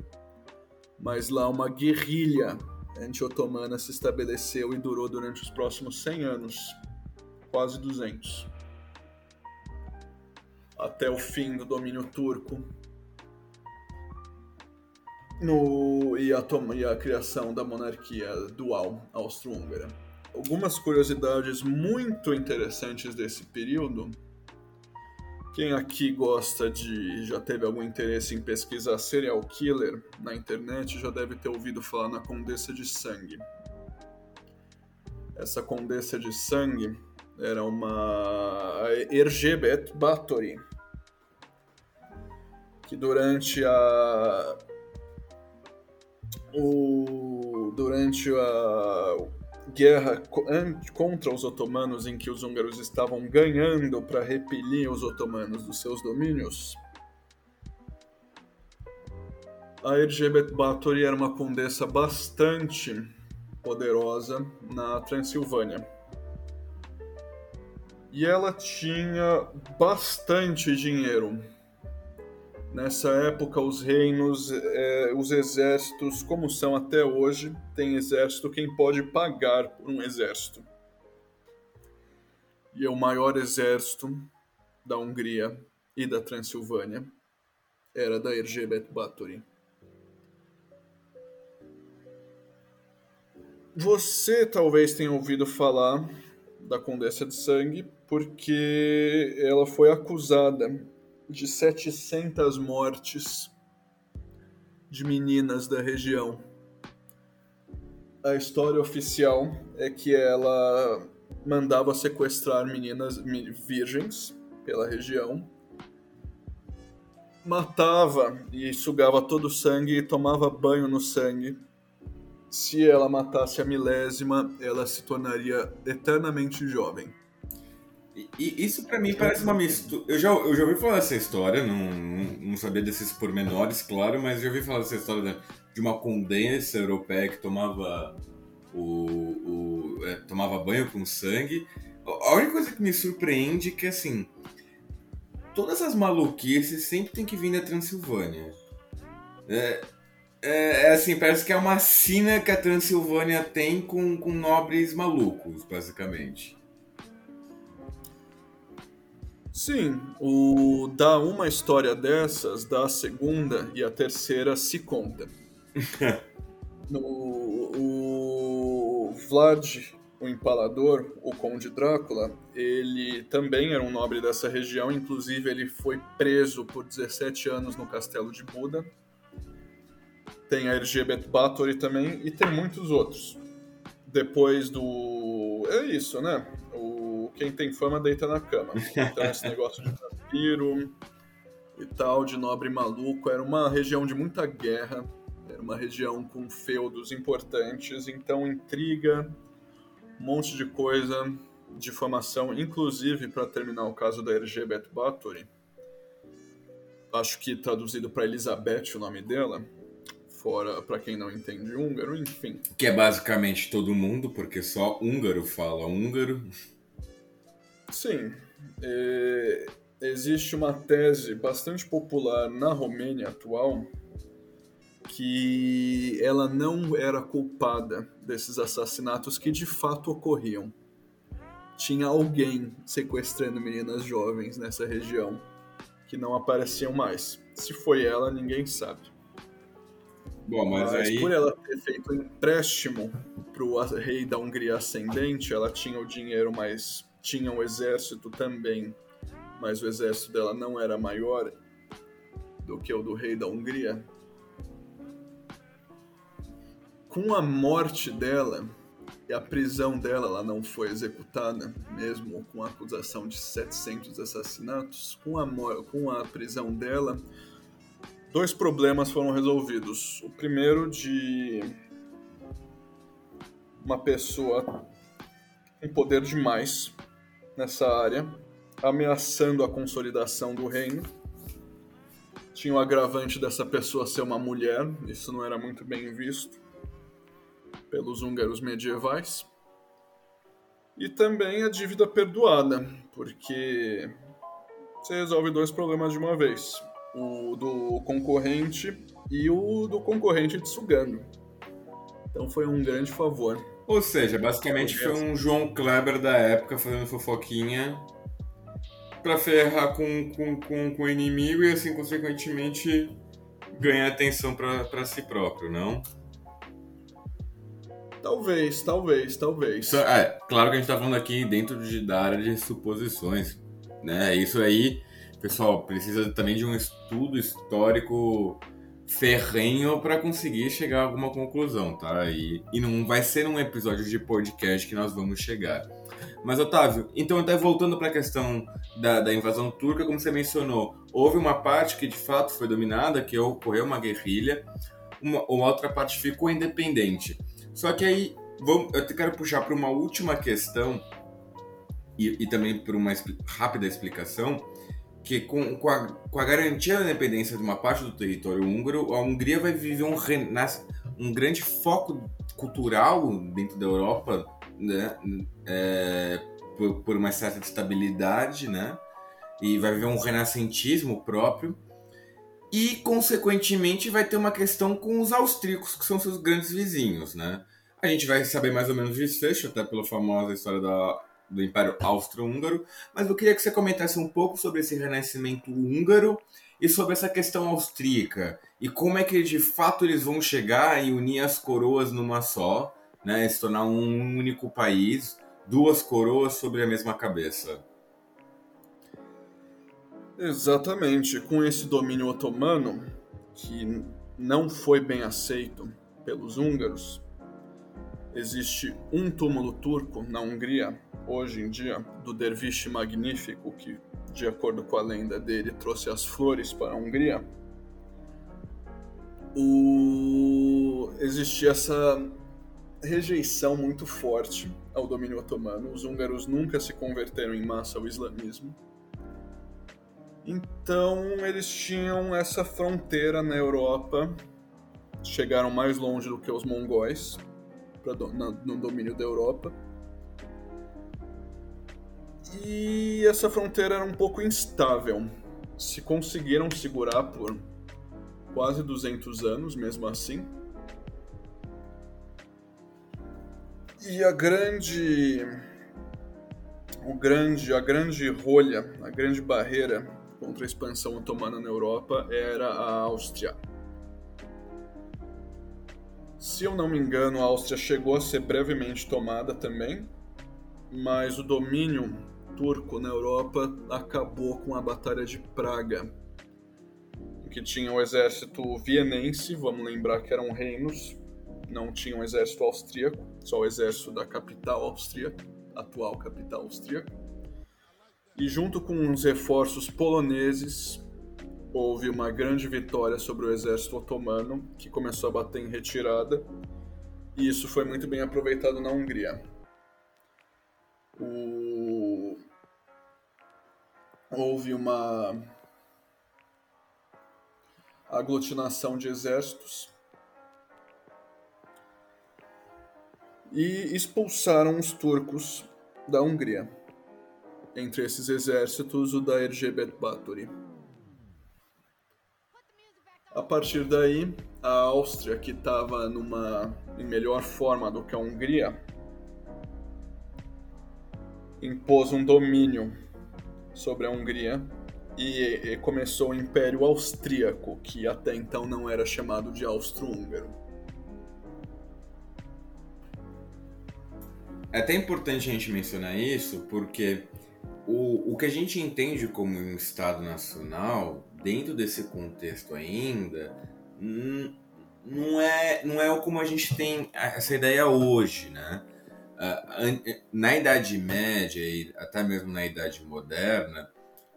Speaker 2: mas lá uma guerrilha anti-otomana se estabeleceu e durou durante os próximos 100 anos, quase 200. Até o fim do domínio turco no, e, a, e a criação da monarquia dual austro-húngara algumas curiosidades muito interessantes desse período. Quem aqui gosta de. já teve algum interesse em pesquisar serial killer na internet já deve ter ouvido falar na Condessa de Sangue. Essa Condessa de Sangue era uma Erzsébet Báthory, que durante a. O, durante a, guerra contra os otomanos em que os húngaros estavam ganhando para repelir os otomanos dos seus domínios, a Erzsébet Báthory era uma condessa bastante poderosa na Transilvânia. E ela tinha bastante dinheiro Nessa época, os reinos, é, os exércitos, como são até hoje, tem exército quem pode pagar por um exército. E é o maior exército da Hungria e da Transilvânia era da Erzsébet Báthory. Você talvez tenha ouvido falar da Condessa de Sangue porque ela foi acusada de 700 mortes de meninas da região. A história oficial é que ela mandava sequestrar meninas virgens pela região, matava e sugava todo o sangue e tomava banho no sangue, se ela matasse a milésima, ela se tornaria eternamente jovem.
Speaker 1: E, isso para mim parece uma mistura. Eu já, eu já ouvi falar dessa história, não, não sabia desses pormenores, claro, mas já ouvi falar dessa história de uma condensa europeia que tomava o, o é, tomava banho com sangue. A única coisa que me surpreende é que assim todas as maluquices sempre tem que vir da Transilvânia. É, é, é, assim, parece que é uma sina que a Transilvânia tem com, com nobres malucos, basicamente.
Speaker 2: Sim, o da uma história dessas, da segunda e a terceira se conta. no, o Vlad, o Empalador, o Conde Drácula, ele também era um nobre dessa região, inclusive ele foi preso por 17 anos no Castelo de Buda tem a Elizabeth Bathory também e tem muitos outros. Depois do. É isso, né? Quem tem fama deita na cama. Então, esse negócio de vampiro e tal, de nobre maluco, era uma região de muita guerra, era uma região com feudos importantes, então intriga, um monte de coisa, difamação, inclusive para terminar o caso da Elizabeth Bathory. Acho que traduzido para Elizabeth o nome dela, fora para quem não entende húngaro, enfim.
Speaker 1: Que é basicamente todo mundo, porque só húngaro fala húngaro.
Speaker 2: Sim. É, existe uma tese bastante popular na Romênia atual que ela não era culpada desses assassinatos que de fato ocorriam. Tinha alguém sequestrando meninas jovens nessa região que não apareciam mais. Se foi ela, ninguém sabe.
Speaker 1: Bom, mas, mas aí...
Speaker 2: por ela ter feito um empréstimo para o rei da Hungria ascendente, ela tinha o dinheiro, mas tinha um exército também, mas o exército dela não era maior do que o do rei da Hungria. Com a morte dela e a prisão dela, ela não foi executada, mesmo com a acusação de 700 assassinatos. Com a, com a prisão dela, dois problemas foram resolvidos. O primeiro de uma pessoa com poder demais nessa área, ameaçando a consolidação do reino. Tinha o agravante dessa pessoa ser uma mulher, isso não era muito bem visto pelos húngaros medievais. E também a dívida perdoada, porque você resolve dois problemas de uma vez o do concorrente e o do concorrente te sugando. Então foi um grande favor.
Speaker 1: Ou seja, basicamente foi um João Kleber da época fazendo fofoquinha para ferrar com, com, com, com, o inimigo e assim, consequentemente, ganhar atenção para si próprio, não?
Speaker 2: Talvez, talvez, talvez.
Speaker 1: É, claro que a gente tá falando aqui dentro de, da área de suposições, né? Isso aí pessoal, precisa também de um estudo histórico ferrenho para conseguir chegar a alguma conclusão, tá? E, e não vai ser um episódio de podcast que nós vamos chegar. Mas, Otávio, então até voltando para a questão da, da, invasão turca, como você mencionou, houve uma parte que de fato foi dominada, que ocorreu uma guerrilha, uma, uma outra parte ficou independente. Só que aí, vamos, eu quero puxar para uma última questão e, e também por uma rápida explicação, que com, com, a, com a garantia da independência de uma parte do território húngaro, a Hungria vai viver um, um grande foco cultural dentro da Europa, né? É, por, por, uma certa estabilidade, né? E vai viver um renascentismo próprio. E, consequentemente, vai ter uma questão com os austríacos, que são seus grandes vizinhos, né? A gente vai saber mais ou menos o desfecho, até pela famosa história da do Império Austro-Húngaro, mas eu queria que você comentasse um pouco sobre esse renascimento húngaro e sobre essa questão austríaca e como é que de fato eles vão chegar e unir as coroas numa só, né, se tornar um único país, duas coroas sobre a mesma cabeça.
Speaker 2: Exatamente, com esse domínio otomano que não foi bem aceito pelos húngaros, existe um túmulo turco na Hungria hoje em dia do derviche magnífico que, de acordo com a lenda dele, trouxe as flores para a Hungria, o... existia essa rejeição muito forte ao domínio otomano. Os húngaros nunca se converteram em massa ao islamismo. Então eles tinham essa fronteira na Europa, chegaram mais longe do que os mongóis do, na, no domínio da Europa. E essa fronteira era um pouco instável. Se conseguiram segurar por quase 200 anos, mesmo assim. E a grande o grande a grande rolha, a grande barreira contra a expansão otomana na Europa era a Áustria. Se eu não me engano, a Áustria chegou a ser brevemente tomada também, mas o domínio turco na Europa acabou com a Batalha de Praga, que tinha o exército vienense, vamos lembrar que eram reinos, não tinha um exército austríaco, só o exército da capital austríaca, atual capital austríaca. E junto com os reforços poloneses, houve uma grande vitória sobre o exército otomano, que começou a bater em retirada, e isso foi muito bem aproveitado na Hungria. O... Houve uma aglutinação de exércitos e expulsaram os turcos da Hungria. Entre esses exércitos, o da Erzsébet Báthory. A partir daí, a Áustria, que estava numa em melhor forma do que a Hungria, impôs um domínio sobre a Hungria e, e começou o Império Austríaco, que até então não era chamado de Austro-Húngaro.
Speaker 1: É até importante a gente mencionar isso, porque o, o que a gente entende como um Estado nacional, dentro desse contexto ainda, não é, não é como a gente tem essa ideia hoje, né? Na Idade Média e até mesmo na Idade Moderna,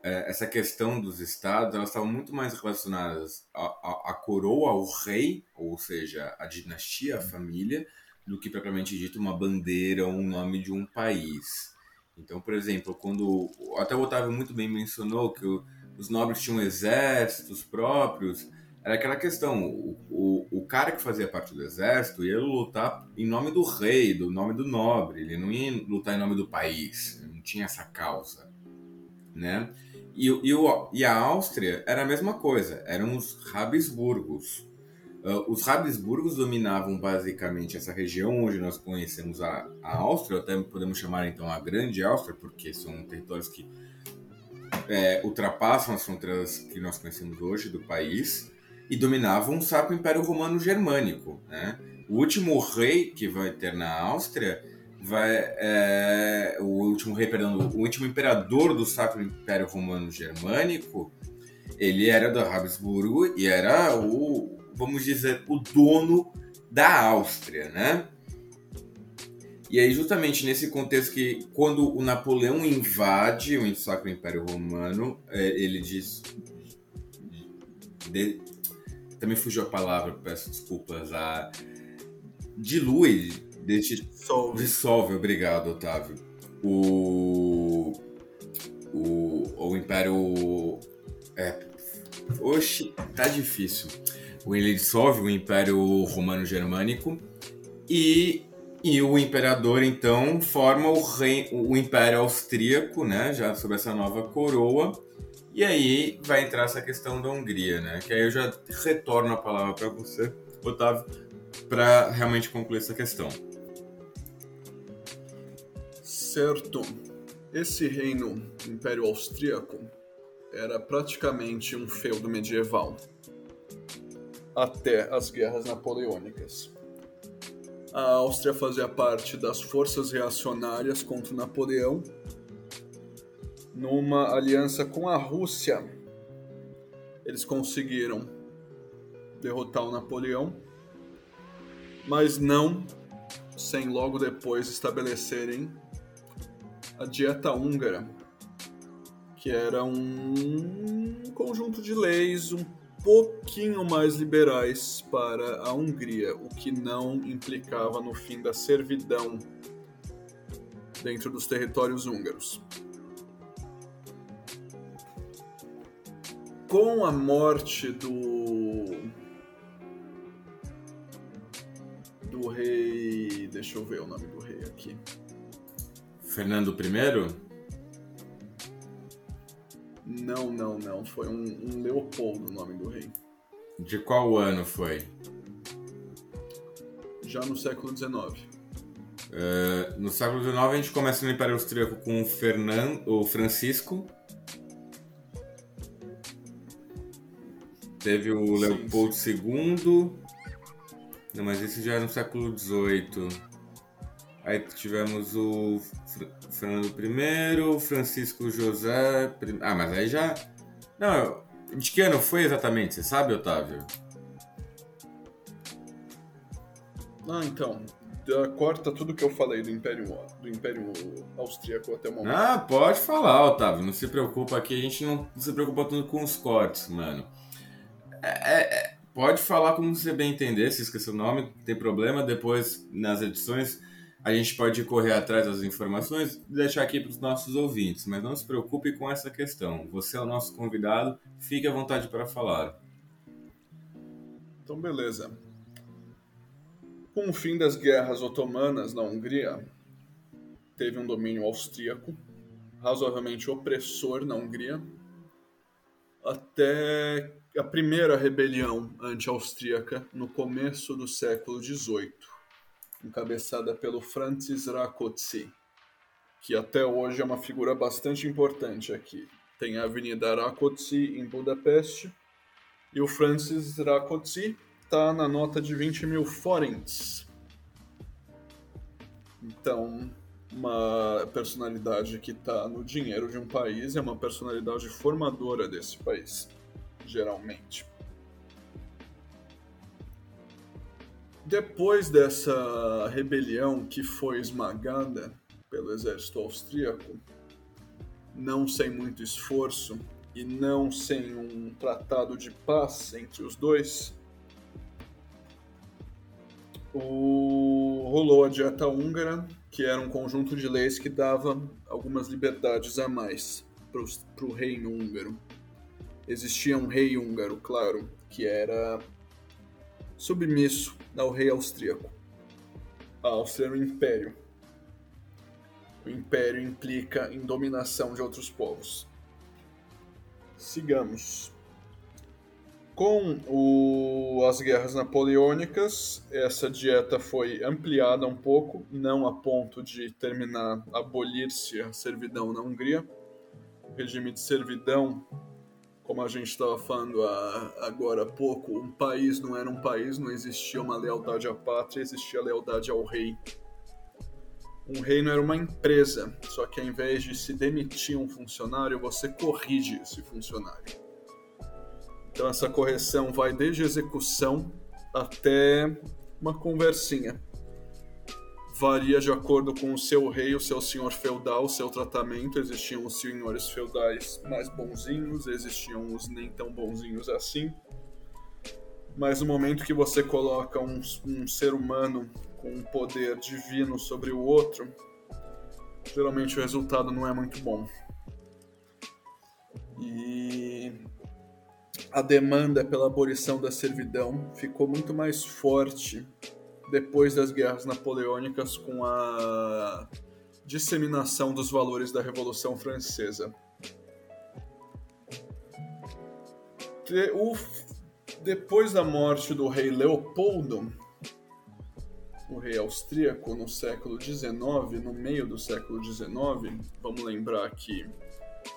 Speaker 1: é, essa questão dos estados elas estavam muito mais relacionadas à, à coroa, ao rei, ou seja, à dinastia, à família, do que propriamente dito uma bandeira ou um nome de um país. Então, por exemplo, quando até o Otávio muito bem mencionou que o, os nobres tinham exércitos próprios, era aquela questão, o, o, o, cara que fazia parte do exército ia lutar em nome do rei, do nome do nobre, ele não ia lutar em nome do país, não tinha essa causa, né? E, e, e a Áustria era a mesma coisa, eram os Habsburgos, Uh, os Habsburgos dominavam basicamente essa região onde nós conhecemos a, a Áustria, até podemos chamar então a Grande Áustria, porque são territórios que é, ultrapassam as fronteiras que nós conhecemos hoje do país e dominavam o Sacro Império Romano Germânico. Né? O último rei que vai ter na Áustria vai é, o último rei, perdão, o último imperador do Sacro Império Romano Germânico, ele era do Habsburgo e era o vamos dizer, o dono da Áustria, né? E aí, justamente nesse contexto que, quando o Napoleão invade o Sacro Império Romano, é, ele diz. De, também fugiu a palavra, peço desculpas. A, dilui, dissolve. dissolve, obrigado, Otávio. O, o, o Império. É, oxe, tá difícil ele dissolve o Império Romano Germânico e, e o imperador então forma o, rei, o Império Austríaco, né, já sob essa nova coroa. E aí vai entrar essa questão da Hungria, né? Que aí eu já retorno a palavra para você, Otávio, para realmente concluir essa questão.
Speaker 2: Certo. Esse reino Império Austríaco era praticamente um feudo medieval até as guerras napoleônicas. A Áustria fazia parte das forças reacionárias contra Napoleão. Numa aliança com a Rússia, eles conseguiram derrotar o Napoleão, mas não sem logo depois estabelecerem a Dieta Húngara, que era um conjunto de leis um pouquinho mais liberais para a Hungria, o que não implicava no fim da servidão dentro dos territórios húngaros. Com a morte do do rei, deixa eu ver o nome do rei aqui.
Speaker 1: Fernando I?
Speaker 2: Não, não, não. Foi um, um Leopoldo o nome do rei.
Speaker 1: De qual ano foi?
Speaker 2: Já no século XIX. Uh,
Speaker 1: é, no século XIX a gente começa no Império Austríaco com o, Fernando, o Francisco. Teve o Leopoldo II. Não, mas esse já é no século XVIII. Aí tivemos o Fernando I, Francisco José. Ah, mas aí já. Não, de que ano foi exatamente? Você sabe, Otávio?
Speaker 2: Ah, então. Corta tudo que eu falei do Império, do Império Austríaco até o momento.
Speaker 1: Ah, pode falar, Otávio. Não se preocupa aqui, a gente não, não se preocupa tanto com os cortes, mano. É, é, é, pode falar como você bem entender, se esqueceu o nome, tem problema. Depois, nas edições, a gente pode correr atrás das informações e deixar aqui para os nossos ouvintes, mas não se preocupe com essa questão. Você é o nosso convidado, fique à vontade para falar.
Speaker 2: Então, beleza. Com o fim das guerras otomanas na Hungria, teve um domínio austríaco, razoavelmente opressor na Hungria, até a primeira rebelião anti-austríaca no começo do século XVIII encabeçada pelo Francis Rákóczi, que até hoje é uma figura bastante importante aqui. Tem a Avenida Rákóczi em Budapeste e o Francis Rákóczi está na nota de 20 mil forints. Então, uma personalidade que está no dinheiro de um país é uma personalidade formadora desse país, geralmente. Depois dessa rebelião que foi esmagada pelo exército austríaco, não sem muito esforço e não sem um tratado de paz entre os dois, o... rolou a Dieta Húngara, que era um conjunto de leis que dava algumas liberdades a mais para o reino húngaro. Existia um rei húngaro, claro, que era submisso ao rei austríaco. A Áustria um império. O império implica em dominação de outros povos. Sigamos. Com o, as guerras napoleônicas, essa dieta foi ampliada um pouco, não a ponto de terminar, abolir-se a servidão na Hungria. O regime de servidão como a gente estava falando agora há pouco, um país não era um país, não existia uma lealdade à pátria, existia lealdade ao rei. Um reino era uma empresa, só que ao invés de se demitir um funcionário, você corrige esse funcionário. Então essa correção vai desde execução até uma conversinha varia de acordo com o seu rei, o seu senhor feudal, o seu tratamento. Existiam os senhores feudais mais bonzinhos, existiam os nem tão bonzinhos assim. Mas no momento que você coloca um, um ser humano com um poder divino sobre o outro, geralmente o resultado não é muito bom. E a demanda pela abolição da servidão ficou muito mais forte depois das guerras napoleônicas com a disseminação dos valores da Revolução Francesa. O, depois da morte do rei Leopoldo, o rei austríaco, no século XIX, no meio do século XIX, vamos lembrar que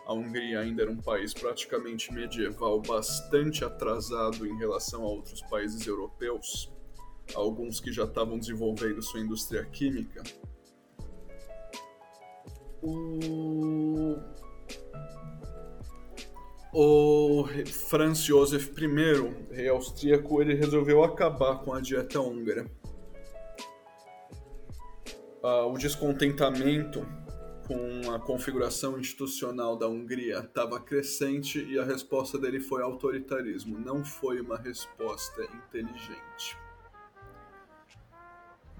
Speaker 2: a Hungria ainda era um país praticamente medieval, bastante atrasado em relação a outros países europeus alguns que já estavam desenvolvendo sua indústria química. O, o Franz Josef I, rei austríaco, ele resolveu acabar com a dieta húngara. Ah, o descontentamento com a configuração institucional da Hungria estava crescente e a resposta dele foi autoritarismo. Não foi uma resposta inteligente.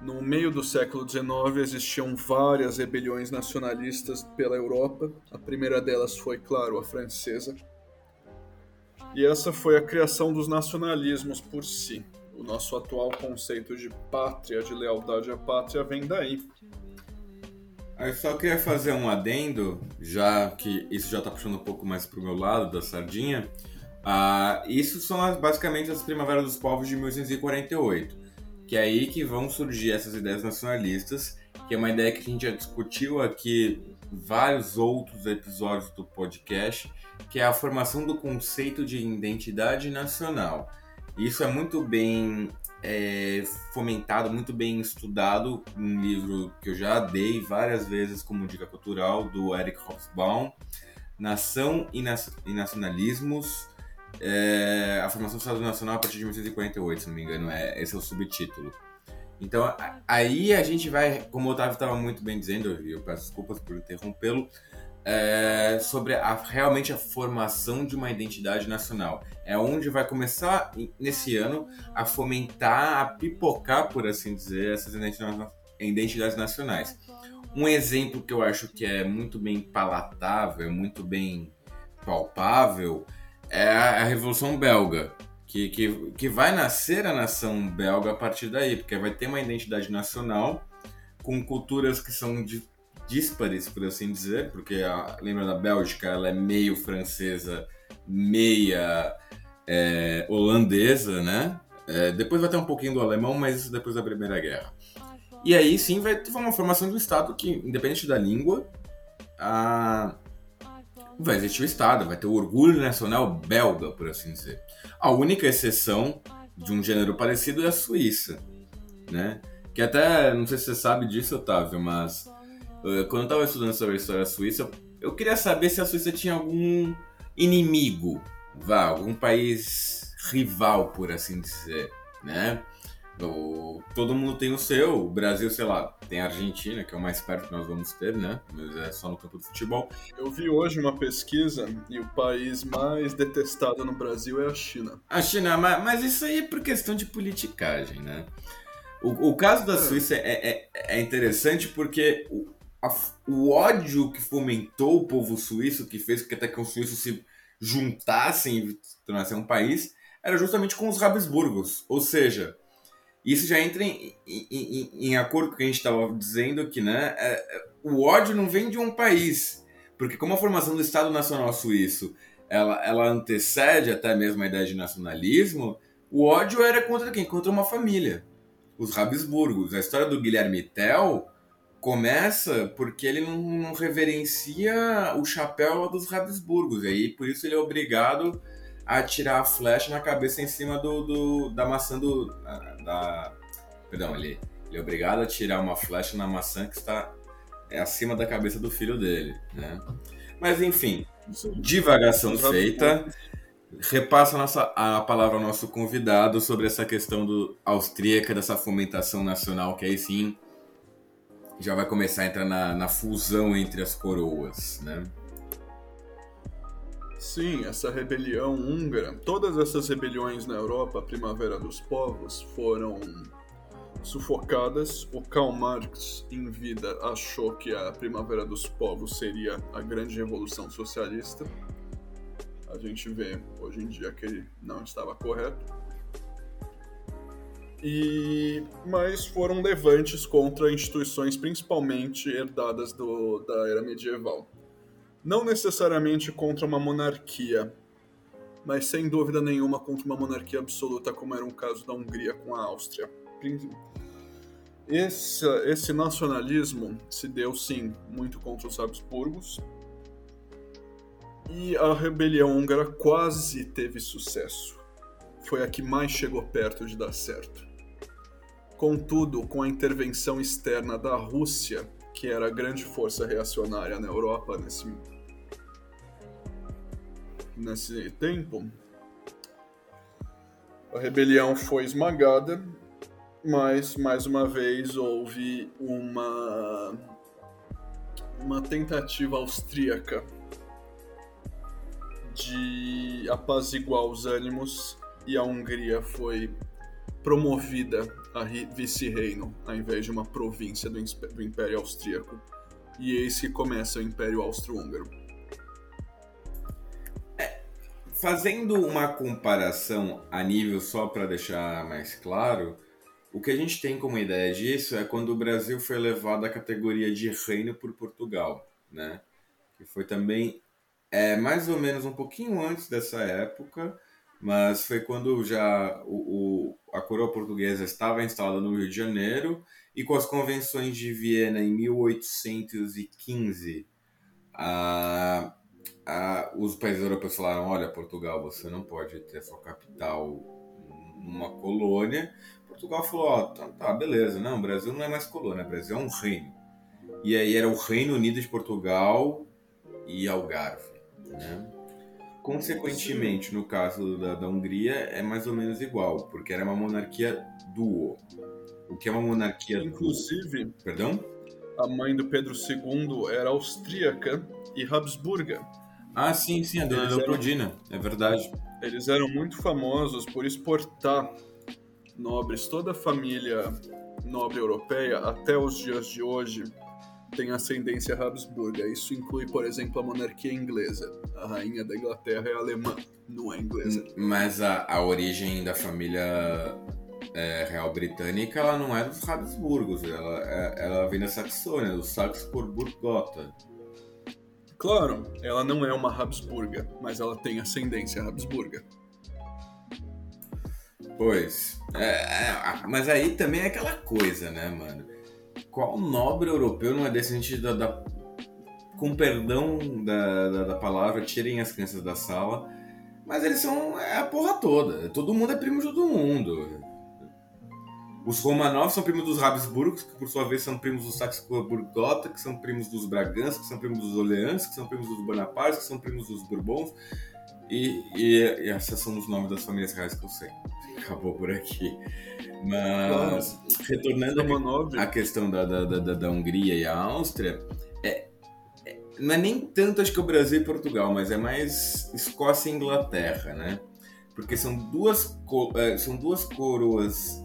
Speaker 2: No meio do século XIX existiam várias rebeliões nacionalistas pela Europa. A primeira delas foi, claro, a francesa. E essa foi a criação dos nacionalismos por si. O nosso atual conceito de pátria, de lealdade à pátria, vem daí.
Speaker 1: Eu só queria fazer um adendo, já que isso já está puxando um pouco mais para o meu lado da sardinha. Uh, isso são as, basicamente as Primaveras dos Povos de 1848, que é aí que vão surgir essas ideias nacionalistas, que é uma ideia que a gente já discutiu aqui vários outros episódios do podcast, que é a formação do conceito de identidade nacional. Isso é muito bem é, fomentado, muito bem estudado, um livro que eu já dei várias vezes como dica cultural, do Eric Hobsbawm, Nação e, Nacionalismos, é, a formação do Estado Nacional a partir de 1948, se não me engano, é, esse é o subtítulo. Então, aí a gente vai, como o Otávio estava muito bem dizendo, eu peço desculpas por interrompê-lo, é, sobre a, realmente a formação de uma identidade nacional. É onde vai começar nesse ano a fomentar, a pipocar, por assim dizer, essas identidades nacionais. Um exemplo que eu acho que é muito bem palatável, muito bem palpável, é a Revolução Belga, que, que, que vai nascer a nação belga a partir daí, porque vai ter uma identidade nacional com culturas que são díspares, por assim dizer, porque a, lembra da Bélgica, ela é meio francesa, meia é, holandesa, né? É, depois vai ter um pouquinho do alemão, mas isso depois da Primeira Guerra. E aí sim vai ter uma formação de um Estado que, independente da língua, a... vai existir o Estado, vai ter o orgulho nacional belga, por assim dizer. A única exceção de um gênero parecido é a Suíça, né? Que até, não sei se você sabe disso, Otávio, mas eh, quando eu estava estudando sobre a história suíça, eu queria saber se a Suíça tinha algum inimigo, vá, algum país rival, por assim dizer, né? O, todo mundo tem o seu, o Brasil, sei lá, tem a Argentina, que é o mais perto que nós vamos ter, né? Mas é só no campo de futebol.
Speaker 2: Eu vi hoje uma pesquisa e o país mais detestado no Brasil é a China.
Speaker 1: A China, mas, mas isso aí é por questão de politicagem, né? O, o caso da é. Suíça é, é, é interessante porque a, o ódio que fomentou o povo suíço, que fez com que até que os suíços se juntassem e tornassem um país, era justamente com os Habsburgos. Ou seja, isso já entra em, em, em, em acordo com o que a gente estava dizendo que né, é, é, o ódio não vem de um país. Porque como a formação do Estado Nacional Suíço ela, ela antecede até mesmo a ideia de nacionalismo, o ódio era contra quem? Contra uma família. Os Habsburgos. A história do Guilherme Tell começa porque ele não, não, reverencia o chapéu dos Habsburgos, e aí por isso ele é obrigado a atirar a flecha na cabeça em cima do, do da maçã do. Da, perdão, ele, ele é obrigado a tirar uma flecha na maçã que está é, acima da cabeça do filho dele, né? Mas enfim, divagação feita. Repassa a, nossa, a palavra ao nosso convidado sobre essa questão do austríaca, dessa fomentação nacional, que aí sim já vai começar a entrar na, na fusão entre as coroas, né?
Speaker 2: Sim, essa rebelião húngara, todas essas rebeliões na Europa, a Primavera dos Povos, foram sufocadas. O Karl Marx, em vida, achou que a Primavera dos Povos seria a grande revolução socialista. A gente vê hoje em dia que ele não estava correto e mas foram levantes contra instituições principalmente herdadas do, da era medieval. Não necessariamente contra uma monarquia, mas sem dúvida nenhuma contra uma monarquia absoluta, como era o caso da Hungria com a Áustria. Esse, esse nacionalismo se deu, sim, muito contra os Habsburgos, e a rebelião húngara quase teve sucesso. Foi a que mais chegou perto de dar certo. Contudo, com a intervenção externa da Rússia, que era a grande força reacionária na Europa nesse, nesse tempo, a rebelião foi esmagada, mas mais uma vez houve uma uma tentativa austríaca de apaziguar os ânimos e a Hungria foi promovida a vice-reino, ao invés de uma província do, Império Austríaco. E eis que começa o Império Austro-Húngaro.
Speaker 1: Fazendo uma comparação a nível só para deixar mais claro, o que a gente tem como ideia disso é quando o Brasil foi levado à categoria de reino por Portugal, né? Que foi também é, mais ou menos um pouquinho antes dessa época, mas foi quando já o, o, a coroa portuguesa estava instalada no Rio de Janeiro e com as convenções de Viena em 1815, a, a, os países europeus falaram: olha, Portugal, você não pode ter sua capital numa colônia. Portugal falou: ó, tá, tá, beleza, não, o Brasil não é mais colônia, o Brasil é um reino. E aí era o Reino Unido de Portugal e Algarve, né? Consequentemente, no caso da, da Hungria, é mais ou menos igual, porque era uma monarquia duo. O que é uma monarquia
Speaker 2: Inclusive,
Speaker 1: duo? Perdão?
Speaker 2: A mãe do Pedro II era austríaca e Habsburga.
Speaker 1: Ah, sim, sim, a dona Leopoldina, é verdade.
Speaker 2: Eles eram muito famosos por exportar nobres, toda a família nobre europeia, até os dias de hoje, tem ascendência Habsburga. Isso inclui, por exemplo, a monarquia inglesa. A rainha da Inglaterra é alemã, não é inglesa.
Speaker 1: Mas a, a origem da família é, real britânica ela não é dos Habsburgos, ela, é, ela vem da Saxônia, do Saxe-Coburg-Gotha.
Speaker 2: Claro, ela não é uma Habsburga, mas ela tem ascendência Habsburga.
Speaker 1: Pois, é, é, mas aí também é aquela coisa, né, mano? qual nobre europeu não é descendente da, da com perdão da, da, da, palavra, tirem as crianças da sala, mas eles são é a porra toda. Todo mundo é primo de todo mundo. Os Romanov são primos dos Habsburgos, que por sua vez são primos dos Saxe-Coburg-Gotha, que são primos dos Bragança, que são primos dos Orleans, que são primos dos Bonapartes, que são primos dos Bourbons. E, e, e esses são os nomes das famílias reais que eu sei. Acabou por aqui. Mas, retornando à questão da, da, da, da, Hungria e a Áustria, é, é, não é nem tanto acho que o Brasil e Portugal, mas é mais Escócia e Inglaterra, né? Porque são duas, é, são duas coroas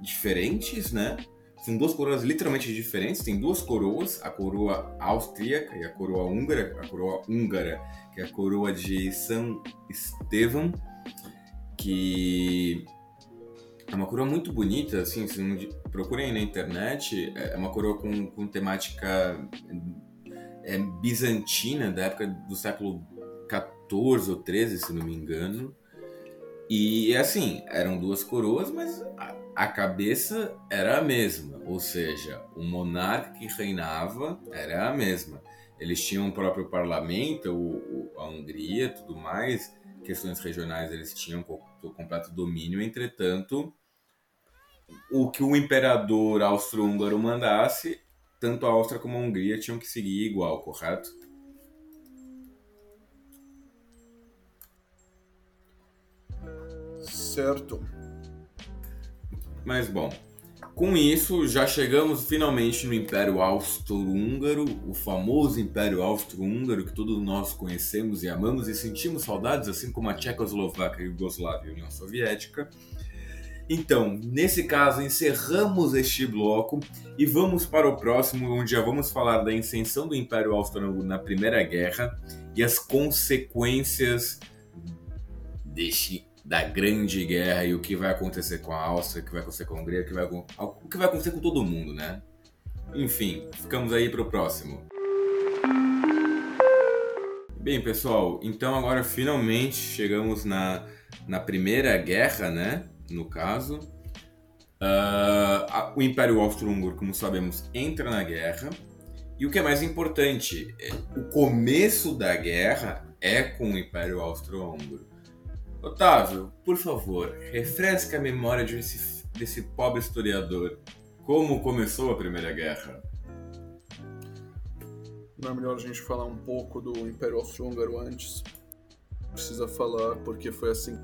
Speaker 1: diferentes, né? São duas coroas literalmente diferentes. Tem duas coroas, a coroa austríaca e a coroa húngara. A coroa húngara, que é a coroa de São Estevão, que é uma coroa muito bonita, assim, se procurem na internet, é, é uma coroa com, com temática é, bizantina, da época do século XIV ou XIII, se não me engano. E assim, eram duas coroas, mas a, cabeça era a mesma, ou seja, o monarca que reinava era a mesma. Eles tinham o próprio parlamento, o, o, a Hungria, tudo mais, questões regionais eles tinham completo domínio, entretanto, o que o imperador austro-húngaro mandasse, tanto a Áustria como a Hungria tinham que seguir igual, correto?
Speaker 2: Certo.
Speaker 1: Mas bom, com isso já chegamos finalmente no Império Austro-Húngaro, o famoso Império Austro-Húngaro que todos nós conhecemos e amamos e sentimos saudades, assim como a Tchecoslováquia, a Yugoslávia e a União Soviética. Então, nesse caso, encerramos este bloco e vamos para o próximo, onde já vamos falar da ascensão do Império Austro-Húngaro na Primeira Guerra e as consequências deste, da Grande Guerra e o que vai acontecer com a Áustria, o que vai acontecer com a Hungria, o que vai, o que vai acontecer com todo mundo, né? Enfim, ficamos aí para o próximo. Bem, pessoal, então agora finalmente chegamos na, na Primeira Guerra, né? no caso. Uh, o Império Austro-Húngaro, como sabemos, entra na guerra. E o que é mais importante, é, o começo da guerra é com o Império Austro-Húngaro. Otávio, por favor, refresca a memória desse, desse pobre historiador. Como começou a Primeira Guerra?
Speaker 2: Não é melhor a gente falar um pouco do Império Austro-Húngaro antes? Precisa falar porque foi assim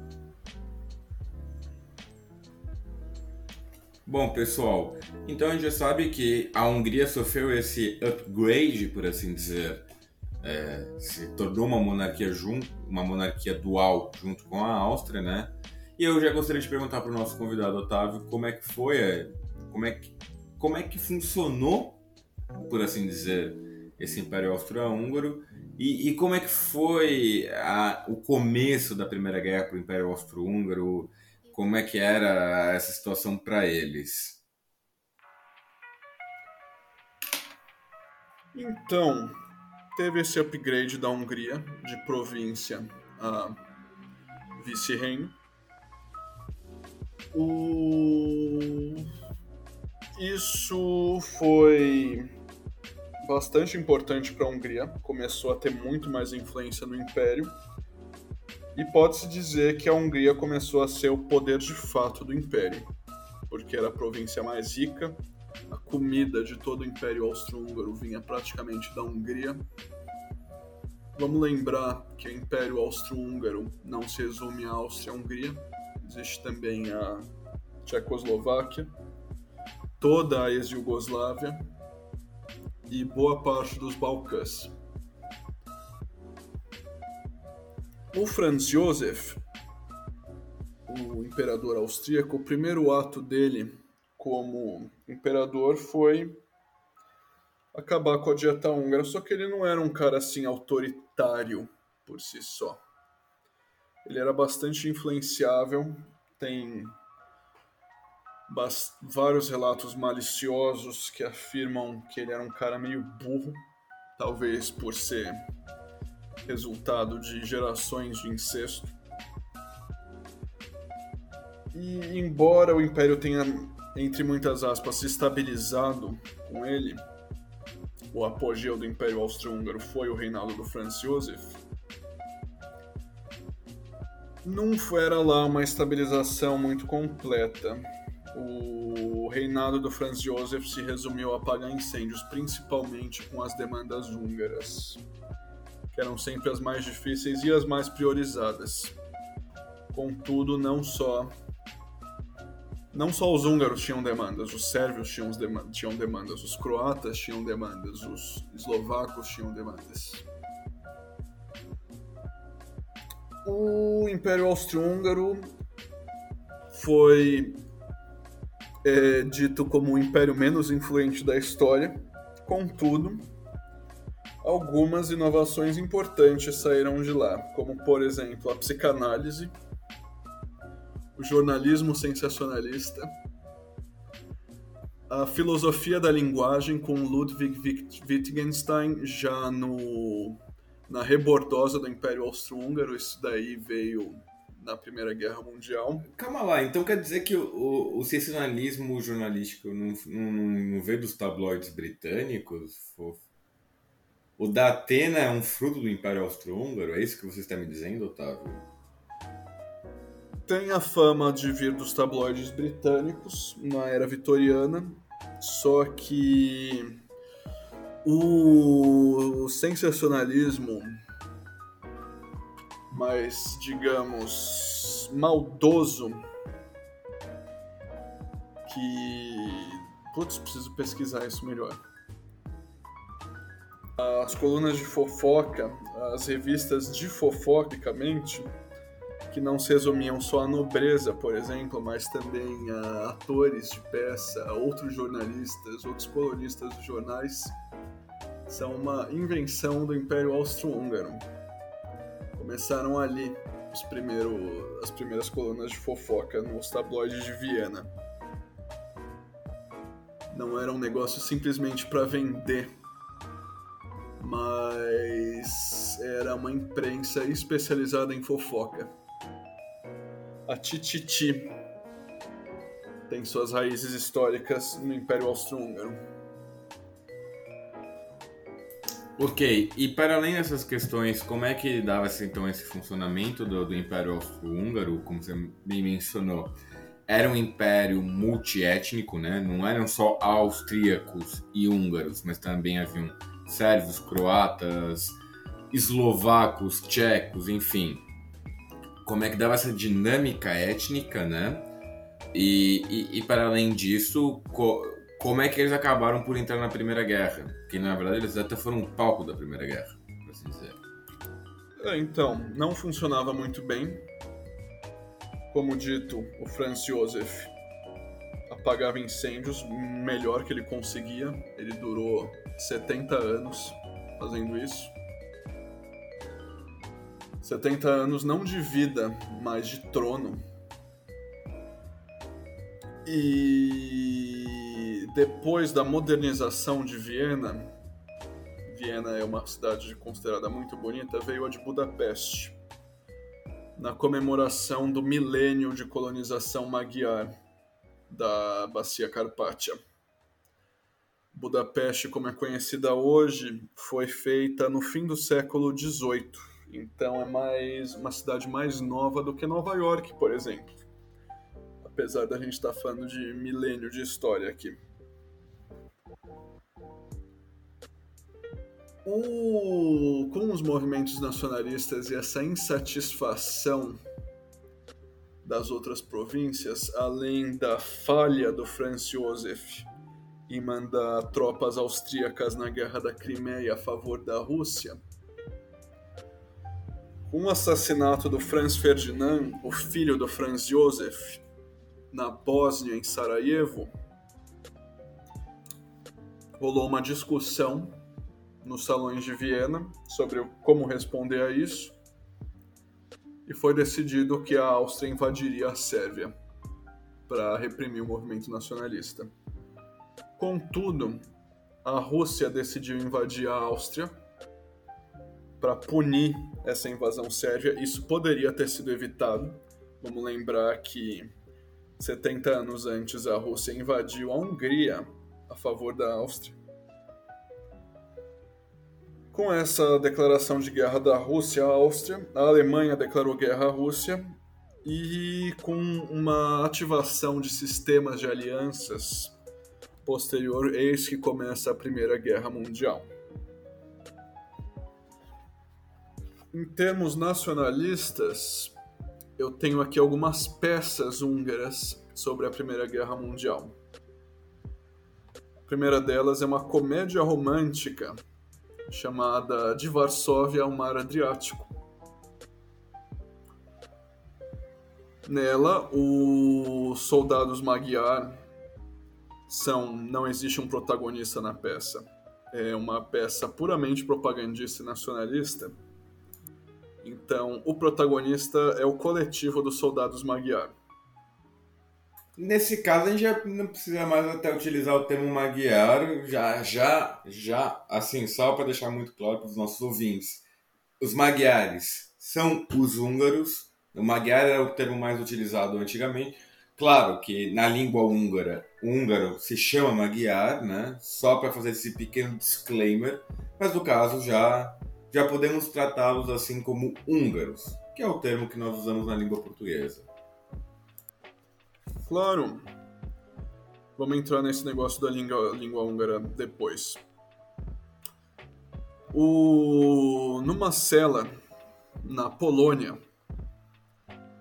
Speaker 1: Bom, pessoal, então a gente já sabe que a Hungria sofreu esse upgrade, por assim dizer, é, se tornou uma monarquia junto, uma monarquia dual junto com a Áustria, né? E eu já gostaria de perguntar para o nosso convidado Otávio como é que foi, é, como é que, como é que funcionou, por assim dizer, esse Império Austro-Húngaro e, e, como é que foi a, o começo da Primeira Guerra para o Império Austro-Húngaro? Como é que era essa situação para eles?
Speaker 2: Então, teve esse upgrade da Hungria de província a vice-reino. O... Isso foi bastante importante para a Hungria, começou a ter muito mais influência no Império. E pode-se dizer que a Hungria começou a ser o poder de fato do Império, porque era a província mais rica, a comida de todo o Império Austro-Húngaro vinha praticamente da Hungria. Vamos lembrar que o Império Austro-Húngaro não se resume à Áustria-Hungria, existe também a Tchecoslováquia, toda a ex-Yugoslávia e boa parte dos Balcãs. O Franz Josef, o imperador austríaco, o primeiro ato dele como imperador foi acabar com a dieta húngara, só que ele não era um cara assim autoritário por si só. Ele era bastante influenciável, tem vários relatos maliciosos que afirmam que ele era um cara meio burro, talvez por ser resultado de gerações de incesto. E embora o Império tenha, entre muitas aspas, se estabilizado com ele, o apogeu do Império Austro-Húngaro foi o reinado do Franz Josef, não era lá uma estabilização muito completa o reinado do Franz Josef se resumiu a apagar incêndios, principalmente com as demandas húngaras, que eram sempre as mais difíceis e as mais priorizadas. Contudo, não só não só os húngaros tinham demandas, os sérvios tinham, tinham demandas, os croatas tinham demandas, os eslovacos tinham demandas. O Império Austro-Húngaro foi é dito como o império menos influente da história. Contudo, algumas inovações importantes saíram de lá, como por exemplo a psicanálise, o jornalismo sensacionalista, a filosofia da linguagem com Ludwig Wittgenstein já no na rebordosa do Império Austro-Húngaro, isso daí veio na Primeira Guerra Mundial.
Speaker 1: Calma lá, então quer dizer que o, o, o sensacionalismo jornalístico não, não, não veio dos tabloides britânicos? O da Atena é um fruto do Império Austro-Húngaro? É isso que você está me dizendo, Otávio?
Speaker 2: Tem a fama de vir dos tabloides britânicos na era vitoriana, só que o sensacionalismo mais, digamos, maldoso que. Putz, preciso pesquisar isso melhor. As colunas de fofoca, as revistas de fofocicamente, que não se resumiam só à nobreza, por exemplo, mas também a atores de peça, outros jornalistas, outros colunistas de jornais, são uma invenção do Império Austro-Húngaro Começaram ali os primeiro, as primeiras colunas de fofoca nos tabloides de Viena. Não era um negócio simplesmente para vender, mas era uma imprensa especializada em fofoca. A Tititi tem suas raízes históricas no Império Austro-Húngaro.
Speaker 1: Ok, e para além dessas questões, como é que dava-se então esse funcionamento do, do Império Austro-Húngaro, como você bem mencionou? Era um império multiétnico, né? Não eram só austríacos e húngaros, mas também haviam sérvios, croatas, eslovacos, tchecos, enfim. Como é que dava essa dinâmica étnica, né? E, e, e para além disso, co como é que eles acabaram por entrar na Primeira Guerra? Que na verdade eles até foram um palco da Primeira Guerra, por assim dizer.
Speaker 2: É, então, não funcionava muito bem. Como dito, o Franz Josef apagava incêndios melhor que ele conseguia. Ele durou 70 anos fazendo isso. 70 anos não de vida, mas de trono. E depois da modernização de Viena, Viena é uma cidade considerada muito bonita, veio a de Budapeste, na comemoração do milênio de colonização magyar da Bacia Carpátia. Budapeste, como é conhecida hoje, foi feita no fim do século XVIII, então é mais uma cidade mais nova do que Nova York, por exemplo. Apesar da gente estar falando de milênio de história aqui. O, com os movimentos nacionalistas e essa insatisfação das outras províncias, além da falha do Franz Josef em mandar tropas austríacas na Guerra da Crimeia a favor da Rússia, o assassinato do Franz Ferdinand, o filho do Franz Josef, na Bósnia, em Sarajevo, rolou uma discussão nos salões de Viena sobre como responder a isso e foi decidido que a Áustria invadiria a Sérvia para reprimir o movimento nacionalista. Contudo, a Rússia decidiu invadir a Áustria para punir essa invasão sérvia. Isso poderia ter sido evitado. Vamos lembrar que 70 anos antes a Rússia invadiu a Hungria a favor da Áustria. Com essa declaração de guerra da Rússia à Áustria, a Alemanha declarou guerra à Rússia e com uma ativação de sistemas de alianças posterior, eis que começa a Primeira Guerra Mundial. Em termos nacionalistas, eu tenho aqui algumas peças húngaras sobre a Primeira Guerra Mundial. A primeira delas é uma comédia romântica chamada De Varsóvia ao Mar Adriático. Nela, os soldados Magyar são. Não existe um protagonista na peça. É uma peça puramente propagandista e nacionalista. Então, o protagonista é o coletivo dos soldados Magyar.
Speaker 1: Nesse caso, a gente já não precisa mais até utilizar o termo Magyar, já, já, já, assim, só para deixar muito claro para os nossos ouvintes. Os Magyares são os húngaros, o Magyar era o termo mais utilizado antigamente. Claro que na língua húngara, o húngaro se chama Magyar, né? Só para fazer esse pequeno disclaimer, mas no caso já, já podemos tratá-los assim como húngaros, que é o termo que nós usamos na língua portuguesa.
Speaker 2: Claro. Vamos entrar nesse negócio da língua, língua húngara depois. O... Numa cela na Polônia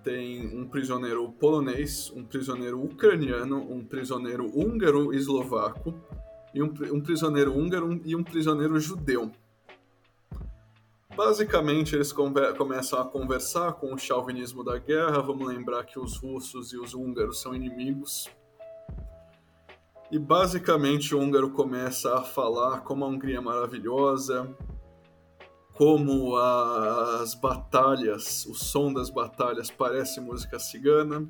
Speaker 2: tem um prisioneiro polonês, um prisioneiro ucraniano, um prisioneiro húngaro eslovaco e um, um prisioneiro húngaro e um prisioneiro judeu. Basicamente, eles começam a conversar com o chauvinismo da guerra. Vamos lembrar que os russos e os húngaros são inimigos. E basicamente, o húngaro começa a falar como a Hungria é maravilhosa, como as batalhas, o som das batalhas parece música cigana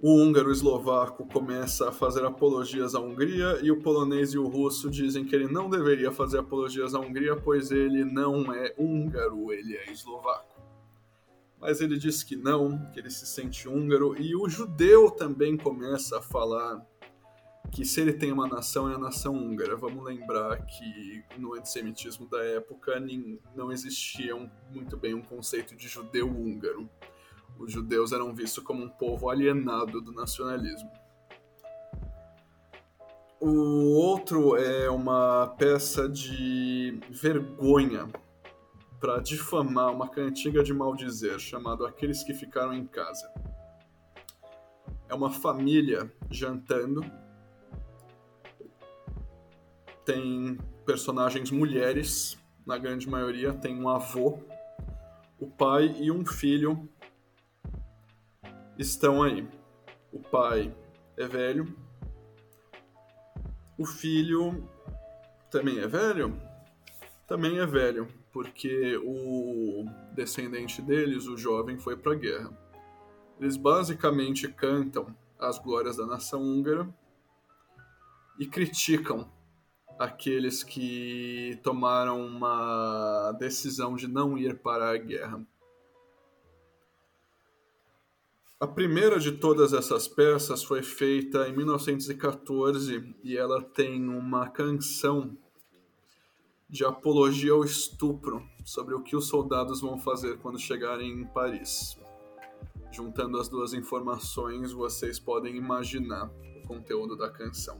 Speaker 2: o húngaro eslovaco começa a fazer apologias à Hungria e o polonês e o russo dizem que ele não deveria fazer apologias à Hungria, pois ele não é húngaro, ele é eslovaco. Mas ele diz que não, que ele se sente húngaro, e o judeu também começa a falar que se ele tem uma nação é a nação húngara. Vamos lembrar que no antissemitismo da época não existia muito bem um conceito de judeu húngaro os judeus eram vistos como um povo alienado do nacionalismo. O outro é uma peça de vergonha para difamar uma cantiga de maldizer chamado Aqueles que Ficaram em Casa. É é uma família jantando. Tem personagens mulheres, na grande maioria. Tem um avô, o pai e um filho estão aí. O pai é velho. O filho também é velho? Também é velho, porque o descendente deles, o jovem, foi para a guerra. Eles basicamente cantam as glórias da nação húngara e criticam aqueles que tomaram uma decisão de não ir para a guerra. A primeira de todas essas peças foi feita em 1914 e ela tem uma canção de apologia ao estupro sobre o que os soldados vão fazer quando chegarem em Paris. Juntando as duas informações, vocês podem imaginar o conteúdo da canção.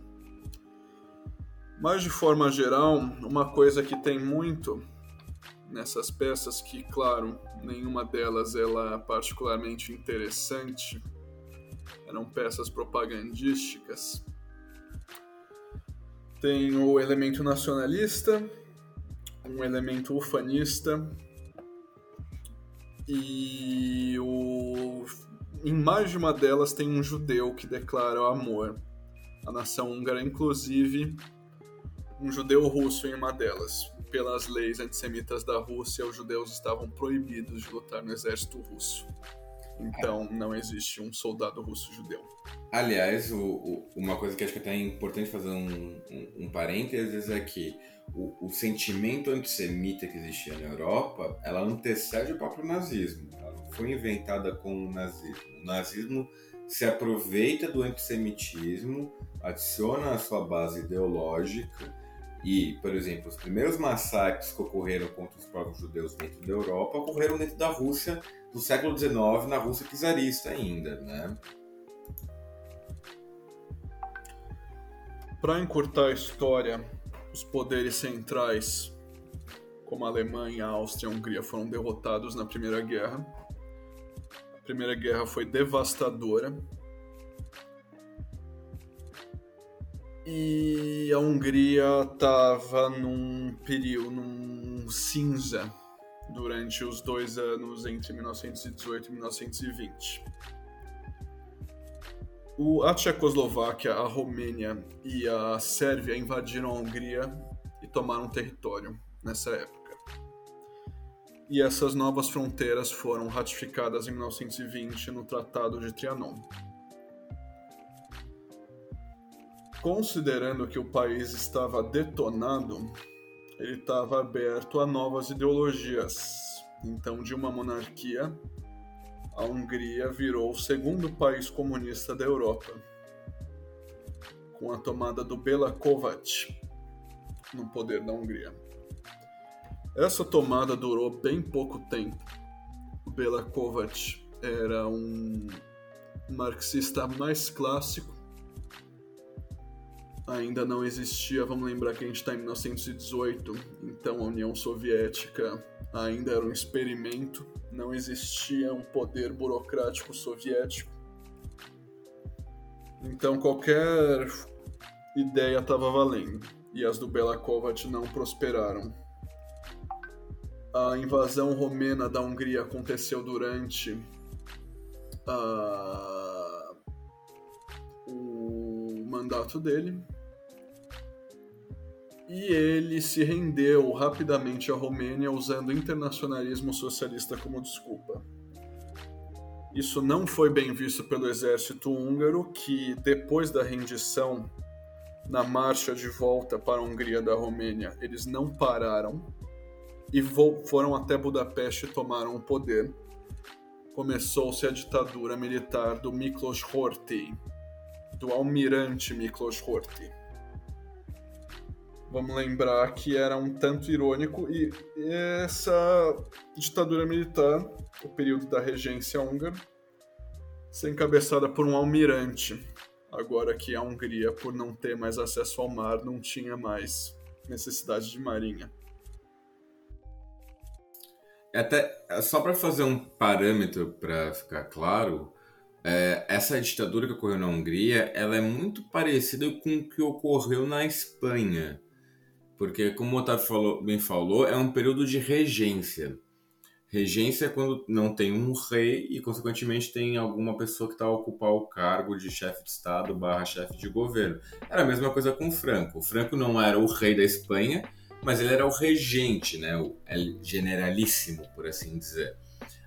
Speaker 2: Mas de forma geral, uma coisa que tem muito nessas peças que, claro, nenhuma delas ela é particularmente interessante, eram peças propagandísticas. Tem o elemento nacionalista, um elemento ufanista e o em mais de uma delas tem um judeu que declara o amor à nação húngara, inclusive um judeu russo em uma delas. Pelas leis antissemitas da Rússia, os judeus estavam proibidos de lutar no exército russo. Então, não existe um soldado russo judeu.
Speaker 1: Aliás, o, o, uma coisa que acho que é até importante fazer um, um, um parênteses é que o, o, sentimento antissemita que existia na Europa, ela antecede o próprio nazismo. Ela não foi inventada com o nazismo. O nazismo se aproveita do antissemitismo, adiciona a sua base ideológica e, por exemplo, os primeiros massacres que ocorreram contra os povos judeus dentro da Europa ocorreram dentro da Rússia do século XIX, na Rússia czarista ainda, né?
Speaker 2: Para encurtar a história, os poderes centrais, como a Alemanha, a Áustria e a Hungria, foram derrotados na Primeira Guerra. A Primeira Guerra foi devastadora. E a Hungria estava num período, num cinza durante os dois anos entre 1918 e 1920. O, a Tchecoslováquia, a Romênia e a Sérvia invadiram a Hungria e tomaram território nessa época. E essas novas fronteiras foram ratificadas em 1920 no Tratado de Trianon. Considerando que o país estava detonado, ele estava aberto a novas ideologias. Então, de uma monarquia a Hungria virou o segundo país comunista da Europa, com a tomada do Bela Kovács no poder da Hungria. Essa tomada durou bem pouco tempo. O Bela Kovács era um marxista mais clássico. Ainda não existia, vamos lembrar que a gente está em 1918, então a União Soviética ainda era um experimento não existia um poder burocrático soviético. Então qualquer ideia estava valendo, e as do Bela não prosperaram. A invasão romena da Hungria aconteceu durante a... o mandato dele, e ele se rendeu rapidamente à Romênia usando internacionalismo socialista como desculpa. Isso não foi bem visto pelo exército húngaro, que depois da rendição, na marcha de volta para a Hungria da Romênia, eles não pararam e foram até Budapeste e tomaram o poder. Começou-se a ditadura militar do Miklos Horthy, do almirante Miklos Horthy Vamos lembrar que era um tanto irônico e essa ditadura militar, o período da regência húngara, ser encabeçada por um almirante. Agora que a Hungria, por não ter mais acesso ao mar, não tinha mais necessidade de marinha.
Speaker 1: Até só para fazer um parâmetro para ficar claro, é, essa ditadura que ocorreu na Hungria, ela é muito parecida com o que ocorreu na Espanha. Porque, como o Otávio falou, bem falou, é um período de regência. Regência é quando não tem um rei e, consequentemente, tem alguma pessoa que está a ocupar o cargo de chefe de Estado barra chefe de governo. Era a mesma coisa com o Franco. O Franco não era o rei da Espanha, mas ele era o regente, né? o generalíssimo, por assim dizer.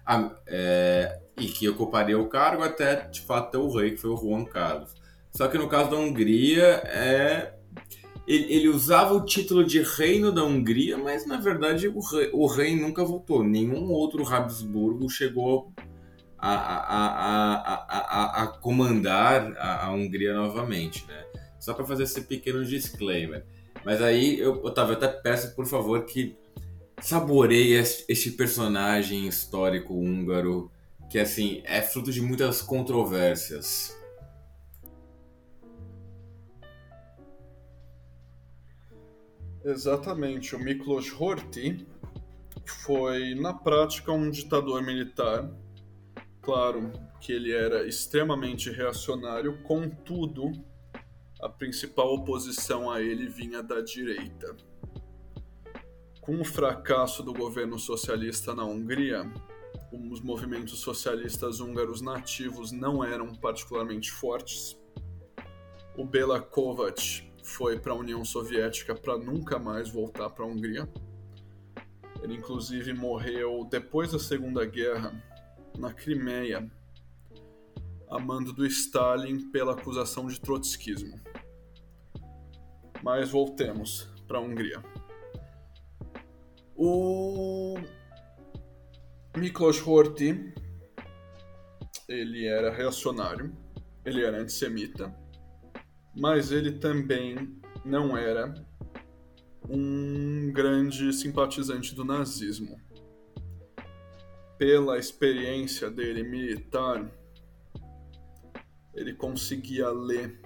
Speaker 1: Ah, é, e que ocuparia o cargo até, de fato, ter o rei, que foi o Juan Carlos. Só que no caso da Hungria, é ele, ele, usava o título de reino da Hungria, mas na verdade o rei, o rei nunca voltou. Nenhum outro Habsburgo chegou a, a, a, a comandar a, Hungria novamente, né? Só para fazer esse pequeno disclaimer. Mas aí, eu, Otávio, eu até peço, por favor, que saboreie este personagem histórico húngaro, que assim, é fruto de muitas controvérsias.
Speaker 2: Exatamente. O Miklos Horthy foi, na prática, um ditador militar. Claro que ele era extremamente reacionário, contudo, a principal oposição a ele vinha da direita. Com o fracasso do governo socialista na Hungria, os movimentos socialistas húngaros nativos não eram particularmente fortes. O Bela Kovács foi para a União Soviética para nunca mais voltar para a Hungria. Ele inclusive morreu depois da Segunda Guerra na Crimeia, a mando do Stalin pela acusação de trotskismo. Mas voltemos para a Hungria. O Miklos Horthy, ele era reacionário, ele era antissemita, mas ele também não era um grande simpatizante do nazismo. Pela experiência dele militar, ele conseguia ler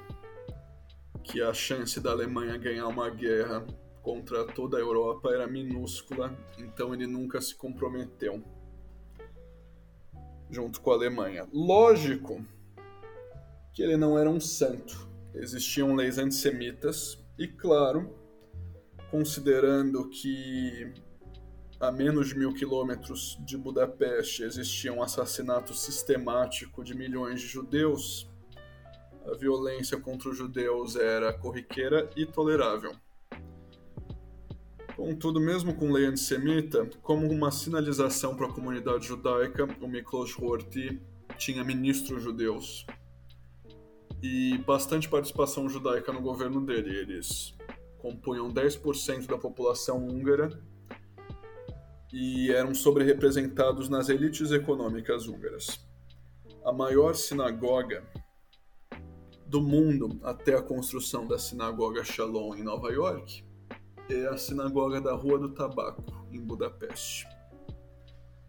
Speaker 2: que a chance da Alemanha ganhar uma guerra contra toda a Europa era minúscula, então ele nunca se comprometeu junto com a Alemanha. Lógico que ele não era um santo existiam leis antissemitas e, claro, considerando que a menos de mil quilômetros de Budapeste existia um assassinato sistemático de milhões de judeus, a violência contra os judeus era corriqueira e tolerável. Contudo, mesmo com lei antissemita, como uma sinalização para a comunidade judaica, o Miklos Horthy tinha ministros judeus e bastante participação judaica no governo dele. Eles compunham 10% da população húngara e eram sobre-representados nas elites econômicas húngaras. A maior sinagoga do mundo até a construção da sinagoga Shalom em Nova York é a sinagoga da Rua do Tabaco, em Budapeste.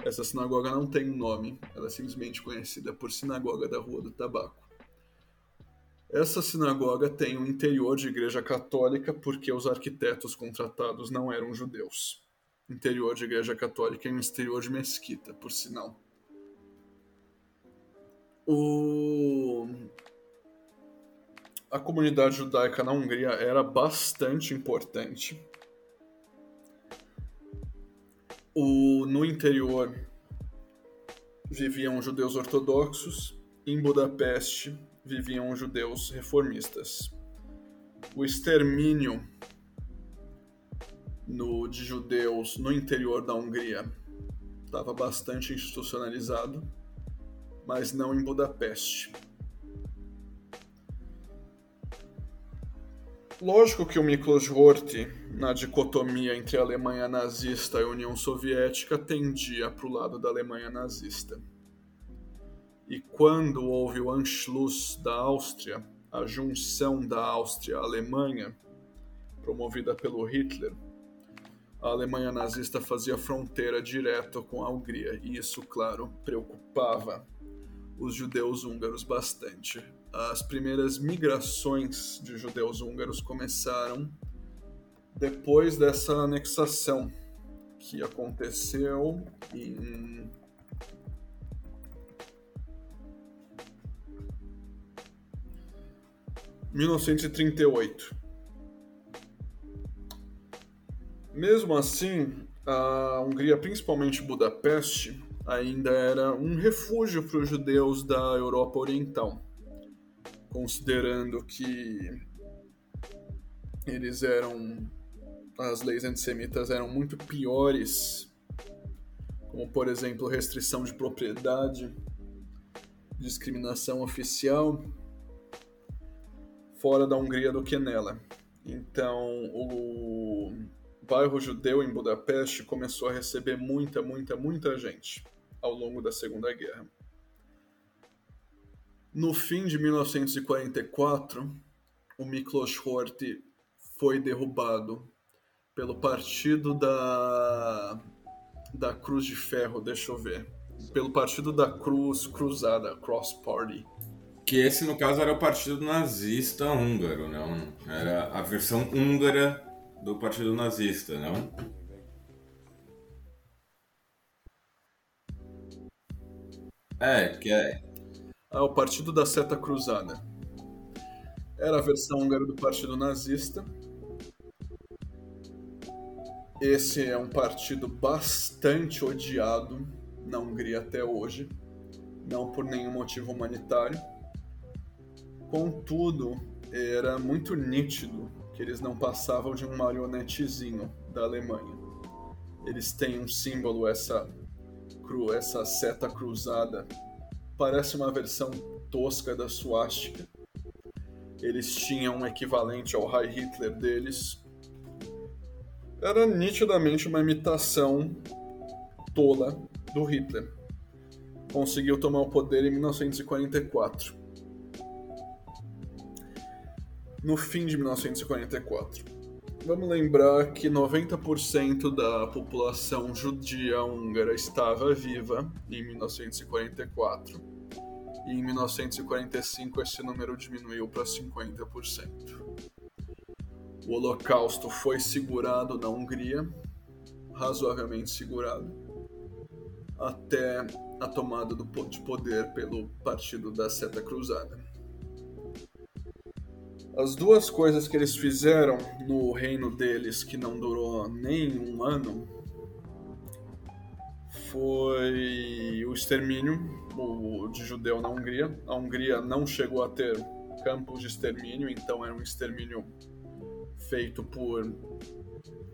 Speaker 2: Essa sinagoga não tem nome, ela é simplesmente conhecida por Sinagoga da Rua do Tabaco. Essa sinagoga tem um interior de igreja católica porque os arquitetos contratados não eram judeus. Interior de igreja católica e um exterior de mesquita, por sinal. O... A comunidade judaica na Hungria era bastante importante. O... No interior viviam judeus ortodoxos. Em Budapeste viviam judeus reformistas. O extermínio no, de judeus no interior da Hungria estava bastante institucionalizado, mas não em Budapeste. Lógico que o Miklos Horthy, na dicotomia entre a Alemanha nazista e a União Soviética, tendia para o lado da Alemanha nazista. E quando houve o Anschluss da Áustria, a junção da Áustria à Alemanha, promovida pelo Hitler, a Alemanha nazista fazia fronteira direta com a Hungria, e isso, claro, preocupava os judeus húngaros bastante. As primeiras migrações de judeus húngaros começaram depois dessa anexação, que aconteceu em 1938. Mesmo assim, a Hungria, principalmente Budapeste, ainda era um refúgio para os judeus da Europa Oriental, considerando que eles eram as leis antissemitas eram muito piores, como por exemplo restrição de propriedade, discriminação oficial, fora da Hungria do que nela. Então, o bairro judeu em Budapeste começou a receber muita, muita, muita gente ao longo da Segunda Guerra. No fim de 1944, o Miklos Horthy foi derrubado pelo partido da da Cruz de Ferro, deixa eu ver. Pelo partido da Cruz Cruzada, Cross Party.
Speaker 1: Que esse, no caso, era o partido nazista húngaro, não? Era a versão húngara do partido nazista, não? É, que é.
Speaker 2: Ah, o Partido da Seta Cruzada. Era a versão húngara do Partido Nazista esse é um partido bastante odiado na Hungria até hoje, não por nenhum motivo humanitário. Contudo, era muito nítido que eles não passavam de um marionetezinho da Alemanha. Eles têm um símbolo, essa, cru, essa seta cruzada, parece uma versão tosca da suástica. Eles tinham um equivalente ao High Hitler deles, era nitidamente uma imitação tola do Hitler. Conseguiu tomar o poder em 1944. No fim de 1944. Vamos lembrar que 90% da população judia húngara estava viva em 1944 e em 1945 esse número diminuiu para 50%. O Holocausto foi segurado na Hungria, razoavelmente segurado, até a tomada de poder pelo Partido da Seta Cruzada. As duas coisas que eles fizeram no reino deles, que não durou nem um ano, foi o extermínio de judeu na Hungria. A Hungria não chegou a ter campos de extermínio, então era um extermínio feito por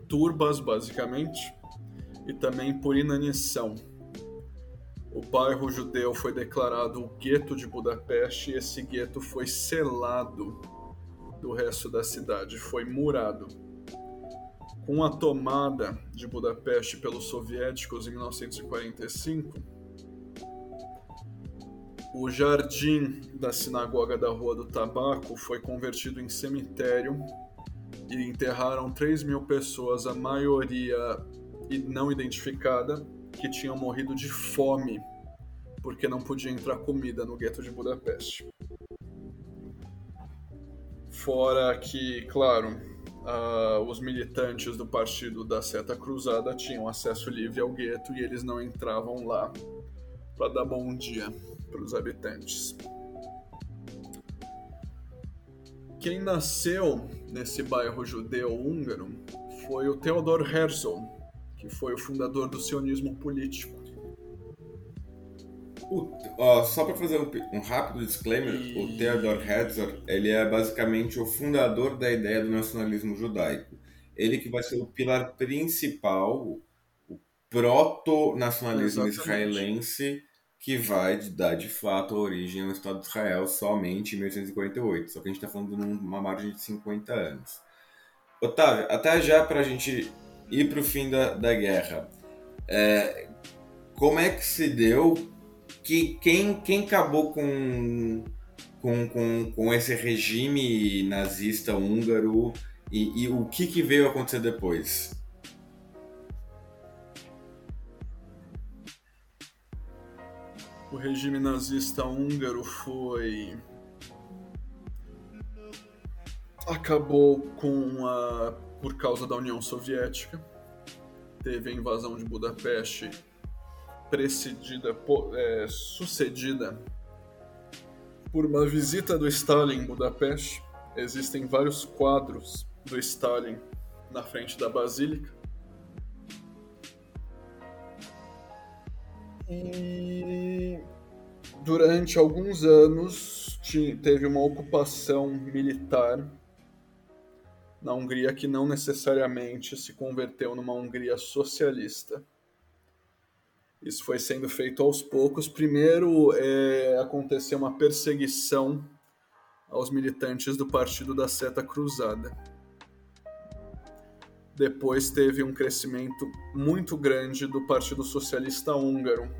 Speaker 2: turbas, basicamente, e também por inanição. O bairro judeu foi declarado o gueto de Budapeste e esse gueto foi selado do resto da cidade, foi murado. Com a tomada de Budapeste pelos soviéticos em 1945, o jardim da sinagoga da Rua do Tabaco foi convertido em cemitério e enterraram 3 mil pessoas, a maioria não identificada, que tinham morrido de fome porque não podia entrar comida no gueto de Budapeste. Fora que, claro, uh, os militantes do partido da Seta Cruzada tinham acesso livre ao gueto e eles não entravam lá para dar bom dia para os habitantes. Quem nasceu nesse bairro judeu húngaro foi o Theodor Herzl, que foi o fundador do sionismo político.
Speaker 1: O, ó, só para fazer um, um, rápido disclaimer, e... o Theodor Herzl ele é basicamente o fundador da ideia do nacionalismo judaico. Ele que vai ser o pilar principal, o proto-nacionalismo israelense que vai dar de fato a origem ao Estado de Israel somente em 1848. Só que a gente está falando de uma margem de 50 anos. Otávio, até já para a gente ir para o fim da, da guerra, é, como é que se deu que quem, quem acabou com, com, com, com esse regime nazista húngaro e, e o que, que veio acontecer depois?
Speaker 2: o regime nazista húngaro foi acabou com a por causa da União Soviética teve a invasão de Budapeste precedida é, sucedida por uma visita do Stalin em Budapeste existem vários quadros do Stalin na frente da Basílica. E durante alguns anos teve uma ocupação militar na Hungria que não necessariamente se converteu numa Hungria socialista. Isso foi sendo feito aos poucos. Primeiro, é, aconteceu uma perseguição aos militantes do Partido da Seta Cruzada. Depois teve um crescimento muito grande do Partido Socialista Húngaro,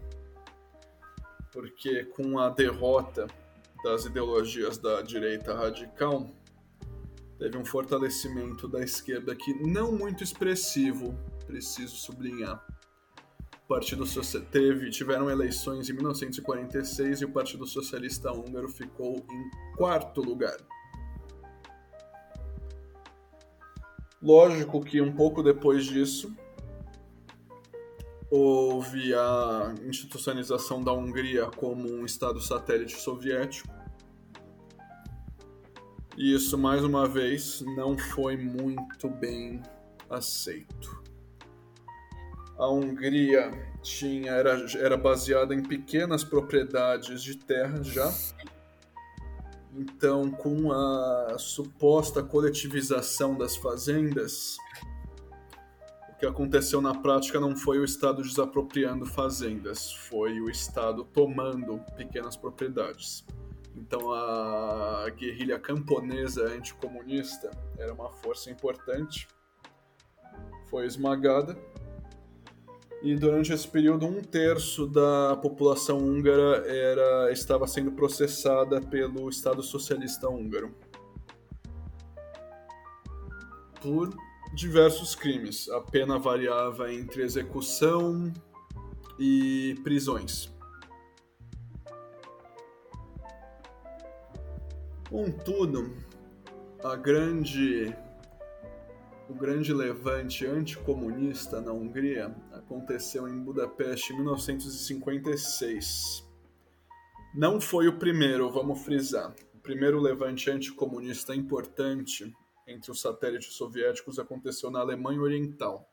Speaker 2: porque com a derrota das ideologias da direita radical, teve um fortalecimento da esquerda que não muito expressivo, preciso sublinhar. Partido teve tiveram eleições em 1946 e o Partido Socialista Húngaro ficou em quarto lugar. Lógico que um pouco depois disso houve a institucionalização da Hungria como um estado satélite soviético e isso, mais uma vez, não foi muito bem aceito. A Hungria tinha, era, era baseada em pequenas propriedades de terra já. Então, com a suposta coletivização das fazendas, o que aconteceu na prática não foi o Estado desapropriando fazendas, foi o Estado tomando pequenas propriedades. Então a guerrilha camponesa anticomunista era uma força importante, foi esmagada. E durante esse período, um terço da população húngara era, estava sendo processada pelo Estado Socialista Húngaro por diversos crimes. A pena variava entre execução e prisões. Contudo, a grande, o grande levante anticomunista na Hungria aconteceu em Budapeste em 1956. Não foi o primeiro, vamos frisar. O primeiro levante anticomunista importante entre os satélites soviéticos aconteceu na Alemanha Oriental,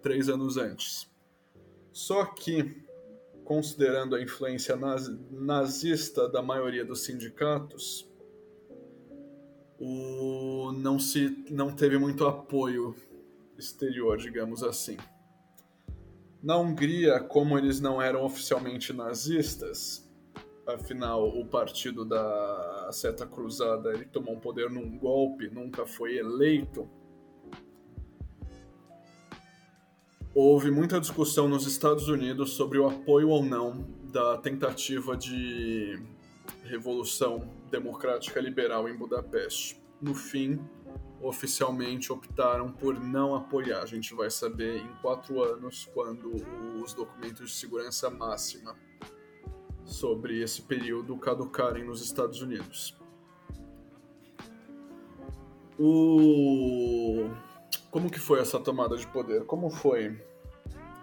Speaker 2: três anos antes. Só que, considerando a influência nazista da maioria dos sindicatos, o não se não teve muito apoio exterior, digamos assim. Na Hungria, como eles não eram oficialmente nazistas, afinal o partido da Seta Cruzada ele tomou um poder num golpe, nunca foi eleito. Houve muita discussão nos Estados Unidos sobre o apoio ou não da tentativa de Revolução Democrática Liberal em Budapeste. No fim, oficialmente optaram por não apoiar. A gente vai saber em quatro anos, quando os documentos de segurança máxima sobre esse período caducarem nos Estados Unidos. O... Como que foi essa tomada de poder? Como foi?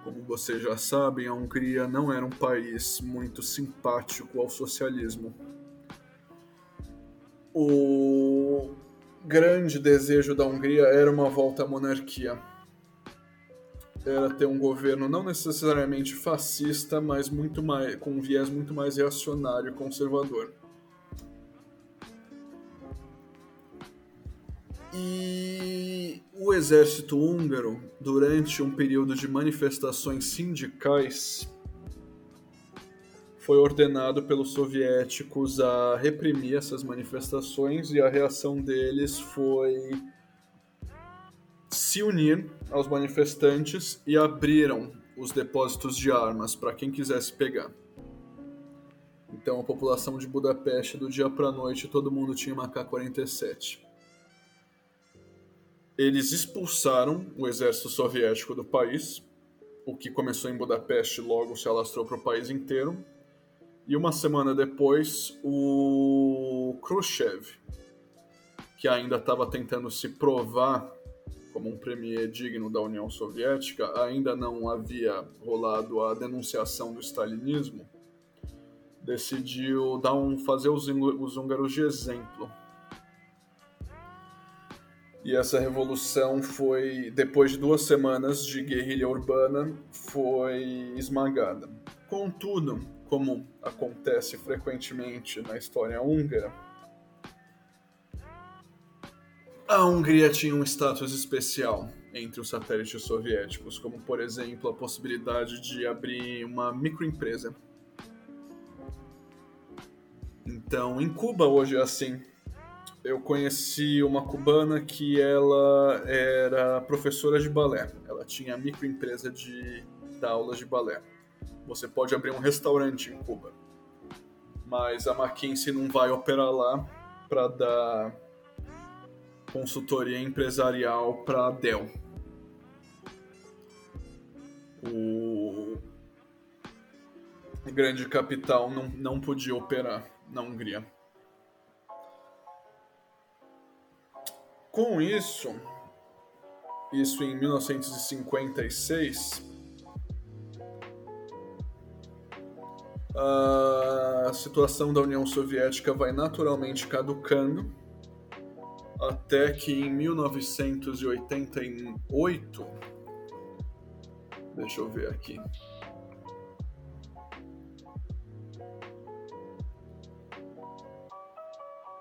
Speaker 2: Como vocês já sabem, a Hungria não era um país muito simpático ao socialismo o grande desejo da Hungria era uma volta à monarquia. Era ter um governo não necessariamente fascista, mas muito mais, com um viés muito mais reacionário e conservador. E o exército húngaro, durante um período de manifestações sindicais, foi ordenado pelos soviéticos a reprimir essas manifestações e a reação deles foi se unir aos manifestantes e abriram os depósitos de armas para quem quisesse pegar. Então a população de Budapeste, do dia para noite, todo mundo tinha uma K-47. Eles expulsaram o exército soviético do país, o que começou em Budapeste logo se alastrou para o país inteiro, e uma semana depois, o Khrushchev, que ainda estava tentando se provar como um premier digno da União Soviética, ainda não havia rolado a denunciação do stalinismo, decidiu dar um, fazer os, os húngaros de exemplo. E essa revolução foi, depois de duas semanas de guerrilha urbana, foi esmagada. Contudo, como acontece frequentemente na história húngara, a Hungria tinha um status especial entre os satélites soviéticos, como por exemplo a possibilidade de abrir uma microempresa. Então, em Cuba hoje é assim. Eu conheci uma cubana que ela era professora de balé. Ela tinha microempresa de dar aulas de balé. Você pode abrir um restaurante em Cuba, mas a McKinsey não vai operar lá para dar consultoria empresarial para a Dell. O grande capital não, não podia operar na Hungria. Com isso, isso em 1956, a situação da União Soviética vai naturalmente caducando até que em 1988, deixa eu ver aqui.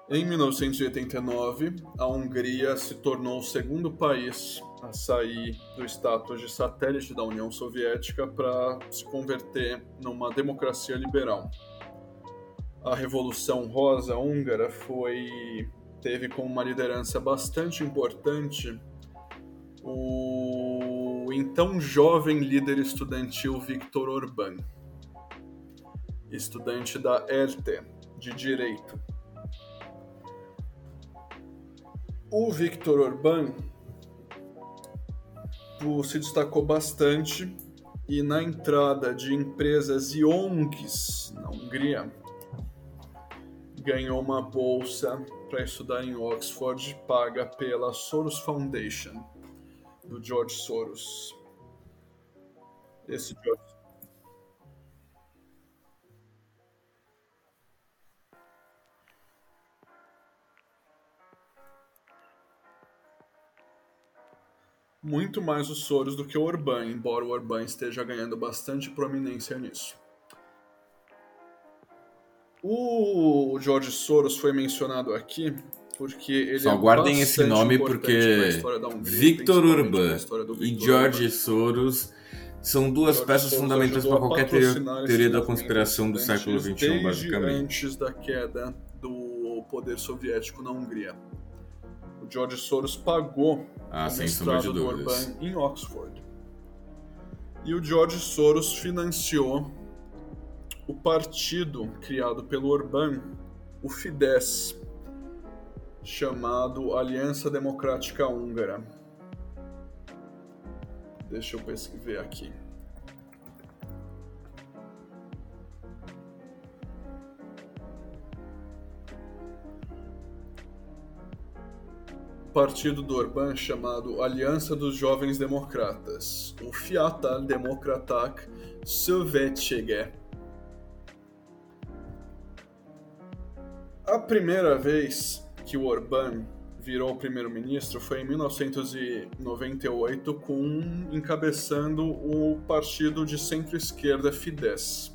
Speaker 2: Em 1989, a Hungria se tornou o segundo país a sair do status de satélite da União Soviética para se converter numa democracia liberal. A Revolução Rosa húngara foi teve como uma liderança bastante importante o então jovem líder estudantil Viktor Orbán, estudante da ERTE de Direito. O Viktor Orbán se destacou bastante e na entrada de empresas e ONGs na Hungria ganhou uma bolsa para estudar em Oxford paga pela Soros Foundation, do George Soros. Esse George muito mais o Soros do que o Orbán, embora o Orbán esteja ganhando bastante prominência nisso. O George Soros foi mencionado aqui porque ele
Speaker 1: Só
Speaker 2: é
Speaker 1: guardem esse nome porque Victor Urban e George Soros são duas George peças Soros fundamentais para qualquer teoria da conspiração do século XXI, basicamente.
Speaker 2: Antes da queda do poder soviético na Hungria. O George Soros pagou
Speaker 1: ah,
Speaker 2: o mestrado do Urban em Oxford. E o George Soros financiou o partido criado pelo Orbán, o Fidesz, chamado Aliança Democrática Húngara. Deixa eu ver aqui. Partido do Orbán chamado Aliança dos Jovens Democratas, o Fiatal Demokraták Szövetsége A primeira vez que o Orbán virou primeiro-ministro foi em 1998, com encabeçando o partido de centro-esquerda Fidesz.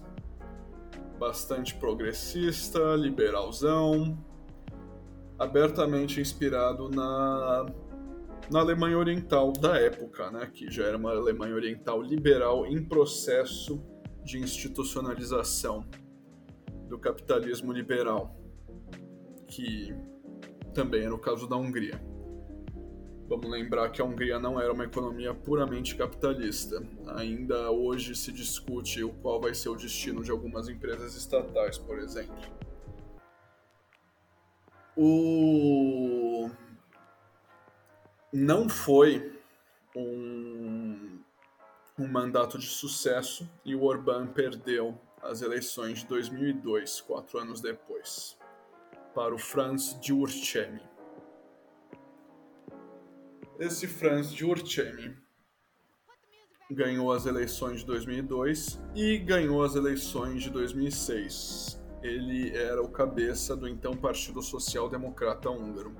Speaker 2: Bastante progressista, liberalzão, abertamente inspirado na, na Alemanha Oriental da época, né, que já era uma Alemanha Oriental liberal em processo de institucionalização do capitalismo liberal que também era o caso da Hungria. Vamos lembrar que a Hungria não era uma economia puramente capitalista. Ainda hoje se discute o qual vai ser o destino de algumas empresas estatais, por exemplo. O não foi um, um mandato de sucesso e o Orbán perdeu as eleições de 2002, quatro anos depois para o Franz Gyurcsány. Esse Franz Gyurcsány ganhou as eleições de 2002 e ganhou as eleições de 2006. Ele era o cabeça do então Partido Social Democrata Húngaro.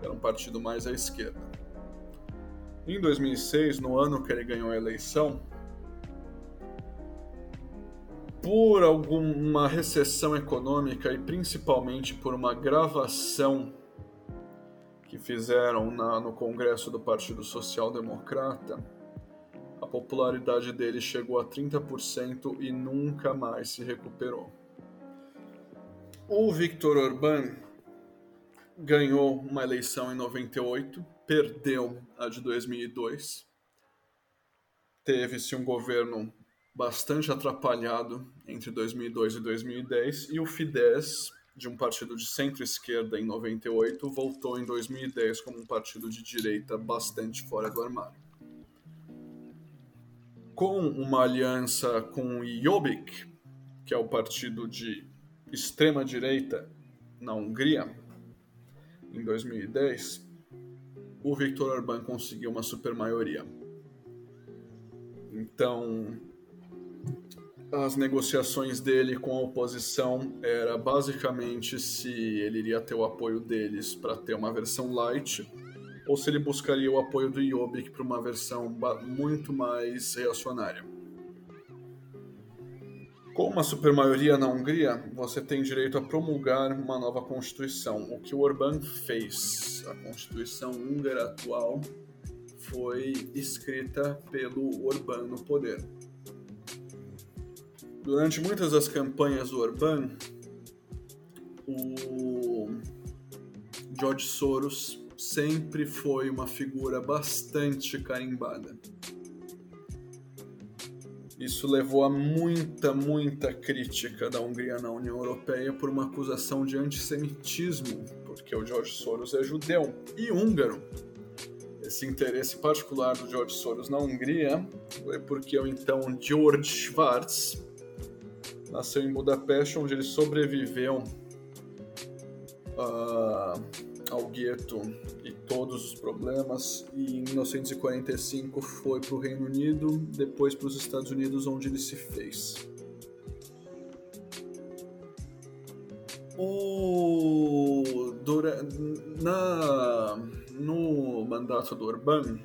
Speaker 2: era um partido mais à esquerda. Em 2006, no ano que ele ganhou a eleição, por alguma recessão econômica e principalmente por uma gravação que fizeram na, no Congresso do Partido Social Democrata, a popularidade dele chegou a 30% e nunca mais se recuperou. O Viktor Orbán ganhou uma eleição em 98, perdeu a de 2002. Teve-se um governo bastante atrapalhado entre 2002 e 2010 e o Fidesz, de um partido de centro-esquerda em 98, voltou em 2010 como um partido de direita bastante fora do armário. Com uma aliança com o Jobbik, que é o partido de extrema direita na Hungria, em 2010, o Viktor Orbán conseguiu uma supermaioria. Então, as negociações dele com a oposição era basicamente se ele iria ter o apoio deles para ter uma versão light ou se ele buscaria o apoio do Jobbik para uma versão muito mais reacionária. Com uma supermaioria na Hungria, você tem direito a promulgar uma nova constituição, o que o Orbán fez. A constituição húngara atual foi escrita pelo Orbán no poder. Durante muitas das campanhas do Orbán, o George Soros sempre foi uma figura bastante carimbada. Isso levou a muita, muita crítica da Hungria na União Europeia por uma acusação de antissemitismo, porque o George Soros é judeu e húngaro. Esse interesse particular do George Soros na Hungria foi porque o então George Schwartz nasceu em Budapeste, onde ele sobreviveu uh, ao gueto todos os problemas e em 1945 foi para o Reino Unido, depois para os Estados Unidos, onde ele se fez. O, dura, na, no mandato do Orbán,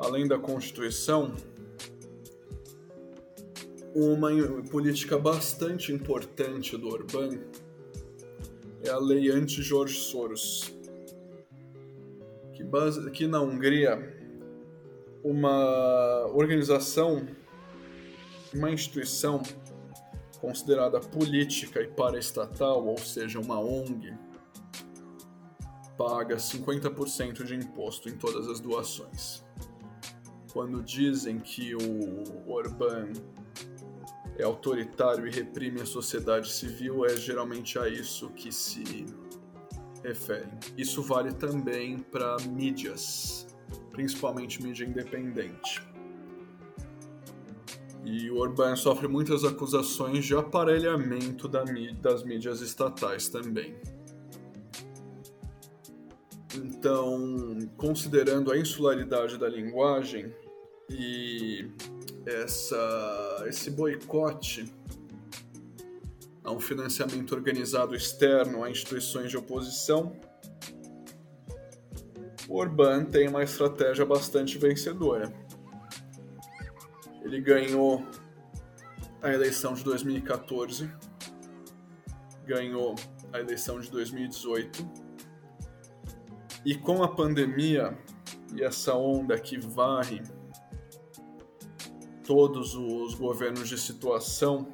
Speaker 2: além da Constituição, uma política bastante importante do Orbán é a lei anti-George Soros, que, base, que na Hungria uma organização, uma instituição considerada política e paraestatal, ou seja, uma ONG, paga 50% de imposto em todas as doações. Quando dizem que o Orbán é autoritário e reprime a sociedade civil, é geralmente a isso que se refere. Isso vale também para mídias, principalmente mídia independente. E o Orbán sofre muitas acusações de aparelhamento das mídias estatais também. Então, considerando a insularidade da linguagem e essa, esse boicote a um financiamento organizado externo a instituições de oposição, o Orbán tem uma estratégia bastante vencedora. Ele ganhou a eleição de 2014, ganhou a eleição de 2018, e com a pandemia e essa onda que varre todos os governos de situação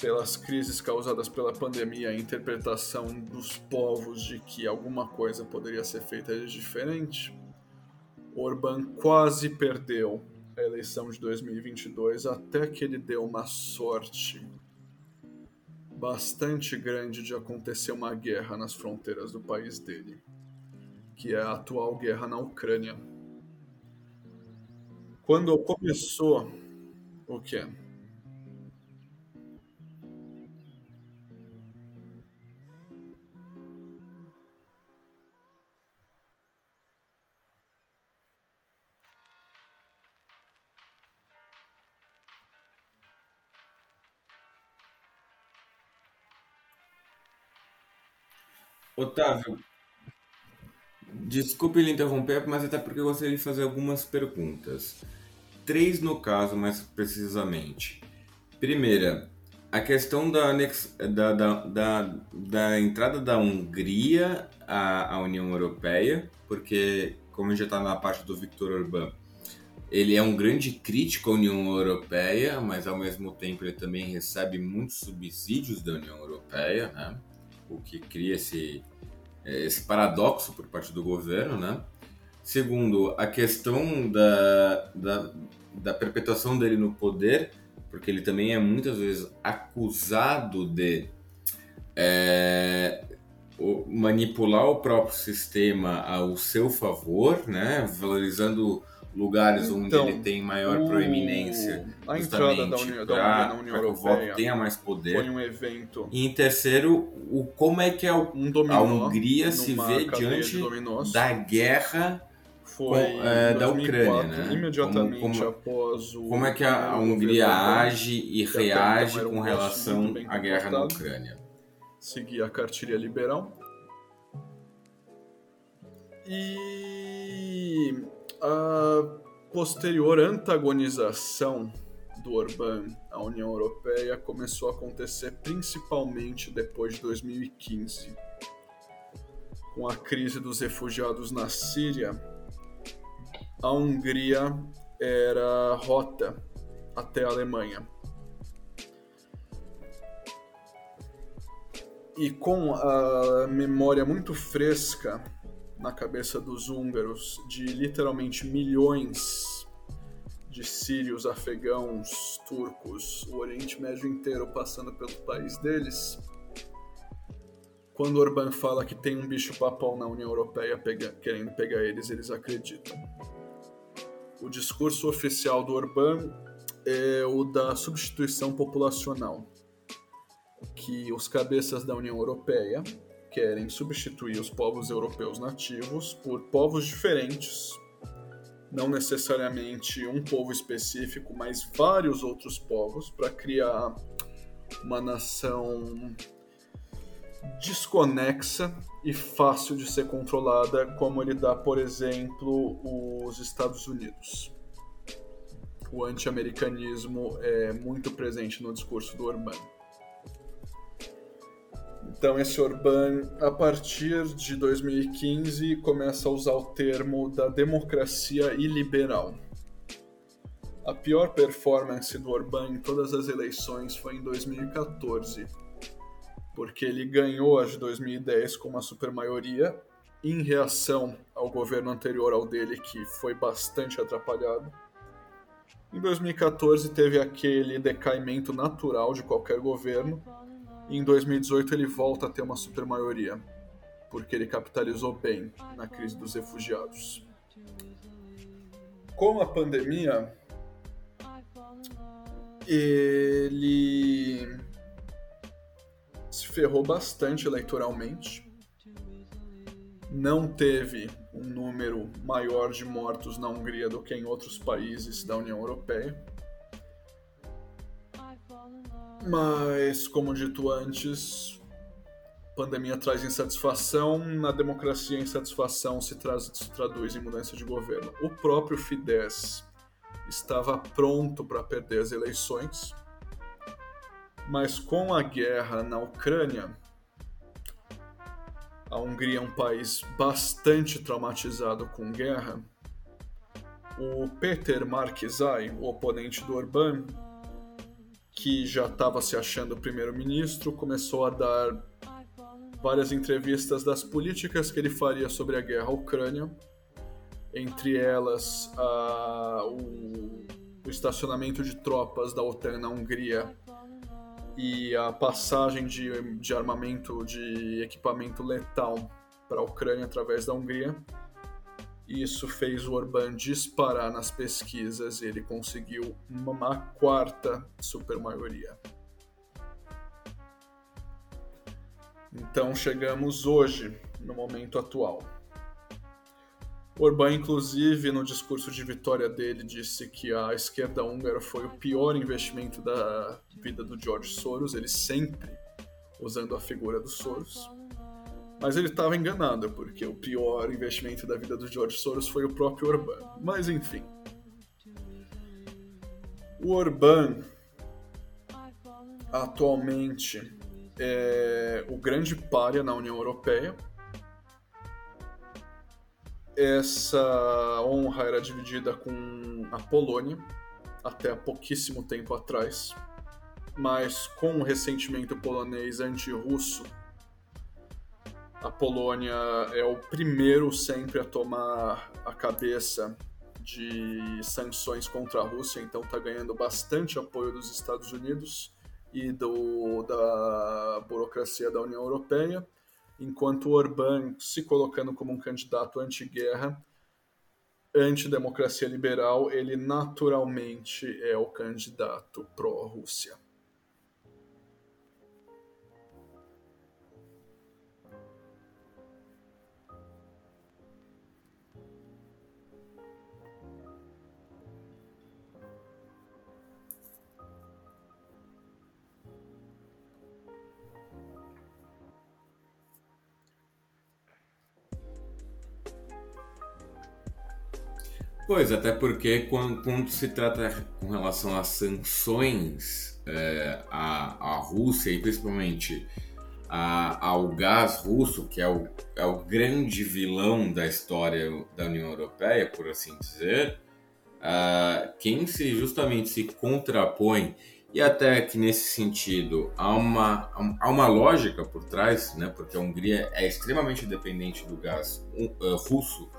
Speaker 2: pelas crises causadas pela pandemia, a interpretação dos povos de que alguma coisa poderia ser feita de diferente, Orbán quase perdeu a eleição de 2022 até que ele deu uma sorte bastante grande de acontecer uma guerra nas fronteiras do país dele, que é a atual guerra na Ucrânia. Quando começou o quê?
Speaker 1: Otávio, desculpe lhe interromper, mas até porque eu gostaria de fazer algumas perguntas. Três no caso, mais precisamente. Primeira, a questão da, da, da, da, da, entrada da Hungria à, à União Europeia, porque, como já está na parte do Victor Orbán, ele é um grande crítico à União Europeia, mas ao mesmo tempo ele também recebe muitos subsídios da União Europeia, né? o que cria esse, esse paradoxo por parte do governo. Né? Segundo, a questão da, da, da perpetuação dele no poder porque ele também é muitas vezes acusado de é, manipular o próprio sistema ao seu favor, né? Valorizando lugares então, onde ele tem maior o... proeminência.
Speaker 2: A entrada da União, pra, da União Europeia.
Speaker 1: Que o voto tenha mais poder.
Speaker 2: Foi um evento.
Speaker 1: E em terceiro, o, como é que a, um dominó, a Hungria se vê diante da guerra
Speaker 2: foi
Speaker 1: é, 2004, da Ucrânia, né?
Speaker 2: Imediatamente como, como, após o.
Speaker 1: Como é que a, a Hungria age e reage com relação à guerra na Ucrânia?
Speaker 2: Seguir a cartilha liberal. E a posterior antagonização do Orbán à União Europeia começou a acontecer principalmente depois de 2015, com a crise dos refugiados na Síria a Hungria era rota até a Alemanha. E com a memória muito fresca na cabeça dos húngaros de literalmente milhões de sírios, afegãos, turcos, o Oriente Médio inteiro passando pelo país deles, quando Orbán fala que tem um bicho papão na União Europeia pega, querendo pegar eles, eles acreditam o discurso oficial do Orbán é o da substituição populacional, que os cabeças da União Europeia querem substituir os povos europeus nativos por povos diferentes, não necessariamente um povo específico, mas vários outros povos, para criar uma nação desconexa e fácil de ser controlada, como ele dá, por exemplo, os Estados Unidos. O anti-americanismo é muito presente no discurso do Orbán. Então, esse Orbán, a partir de 2015, começa a usar o termo da democracia iliberal. A pior performance do Orbán em todas as eleições foi em 2014, porque ele ganhou as de 2010 com uma supermaioria em reação ao governo anterior ao dele, que foi bastante atrapalhado. Em 2014 teve aquele decaimento natural de qualquer governo, e em 2018 ele volta a ter uma supermaioria, porque ele capitalizou bem na crise dos refugiados. Com a pandemia, ele ferrou bastante eleitoralmente. Não teve um número maior de mortos na Hungria do que em outros países da União Europeia. Mas, como dito antes, pandemia traz insatisfação, na democracia insatisfação se, se traduz em mudança de governo. O próprio Fidesz estava pronto para perder as eleições, mas com a guerra na Ucrânia, a Hungria é um país bastante traumatizado com guerra. O Peter Markizai, o oponente do Orbán, que já estava se achando primeiro-ministro, começou a dar várias entrevistas das políticas que ele faria sobre a guerra à Ucrânia, entre elas o, o estacionamento de tropas da OTAN na Hungria e a passagem de, de armamento, de equipamento letal para a Ucrânia através da Hungria. Isso fez o Orbán disparar nas pesquisas e ele conseguiu uma quarta supermaioria. Então chegamos hoje, no momento atual. Orbán, inclusive, no discurso de vitória dele, disse que a esquerda húngara foi o pior investimento da vida do George Soros, ele sempre usando a figura do Soros. Mas ele estava enganado, porque o pior investimento da vida do George Soros foi o próprio Orbán. Mas enfim. O Orbán atualmente é o grande párea na União Europeia. Essa honra era dividida com a Polônia até pouquíssimo tempo atrás, mas com o ressentimento polonês anti-russo, a Polônia é o primeiro sempre a tomar a cabeça de sanções contra a Rússia, então está ganhando bastante apoio dos Estados Unidos e do, da burocracia da União Europeia, enquanto Orbán se colocando como um candidato anti-guerra, anti-democracia liberal, ele naturalmente é o candidato pró-Rússia.
Speaker 1: Pois, até porque quando, quando se trata com relação às sanções é, à, à Rússia e principalmente a, ao gás russo, que é o, é o grande vilão da história da União Europeia, por assim dizer, uh, quem se justamente se contrapõe e até que nesse sentido há uma, há uma lógica por trás, né? porque a Hungria é extremamente dependente do gás uh, russo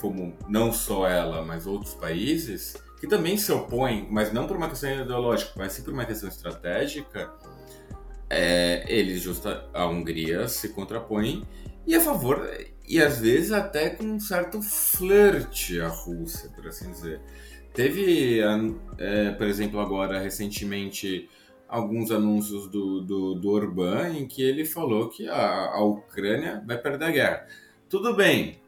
Speaker 1: como não só ela, mas outros países, que também se opõem, mas não por uma questão ideológica, mas sim por uma questão estratégica, é, eles, justa, a Hungria se contrapõe e a favor, e às vezes até com um certo flerte à Rússia, por assim dizer. Teve, é, por exemplo, agora, recentemente, alguns anúncios do, do, do Orbán em que ele falou que a, a Ucrânia vai perder a guerra. Tudo bem,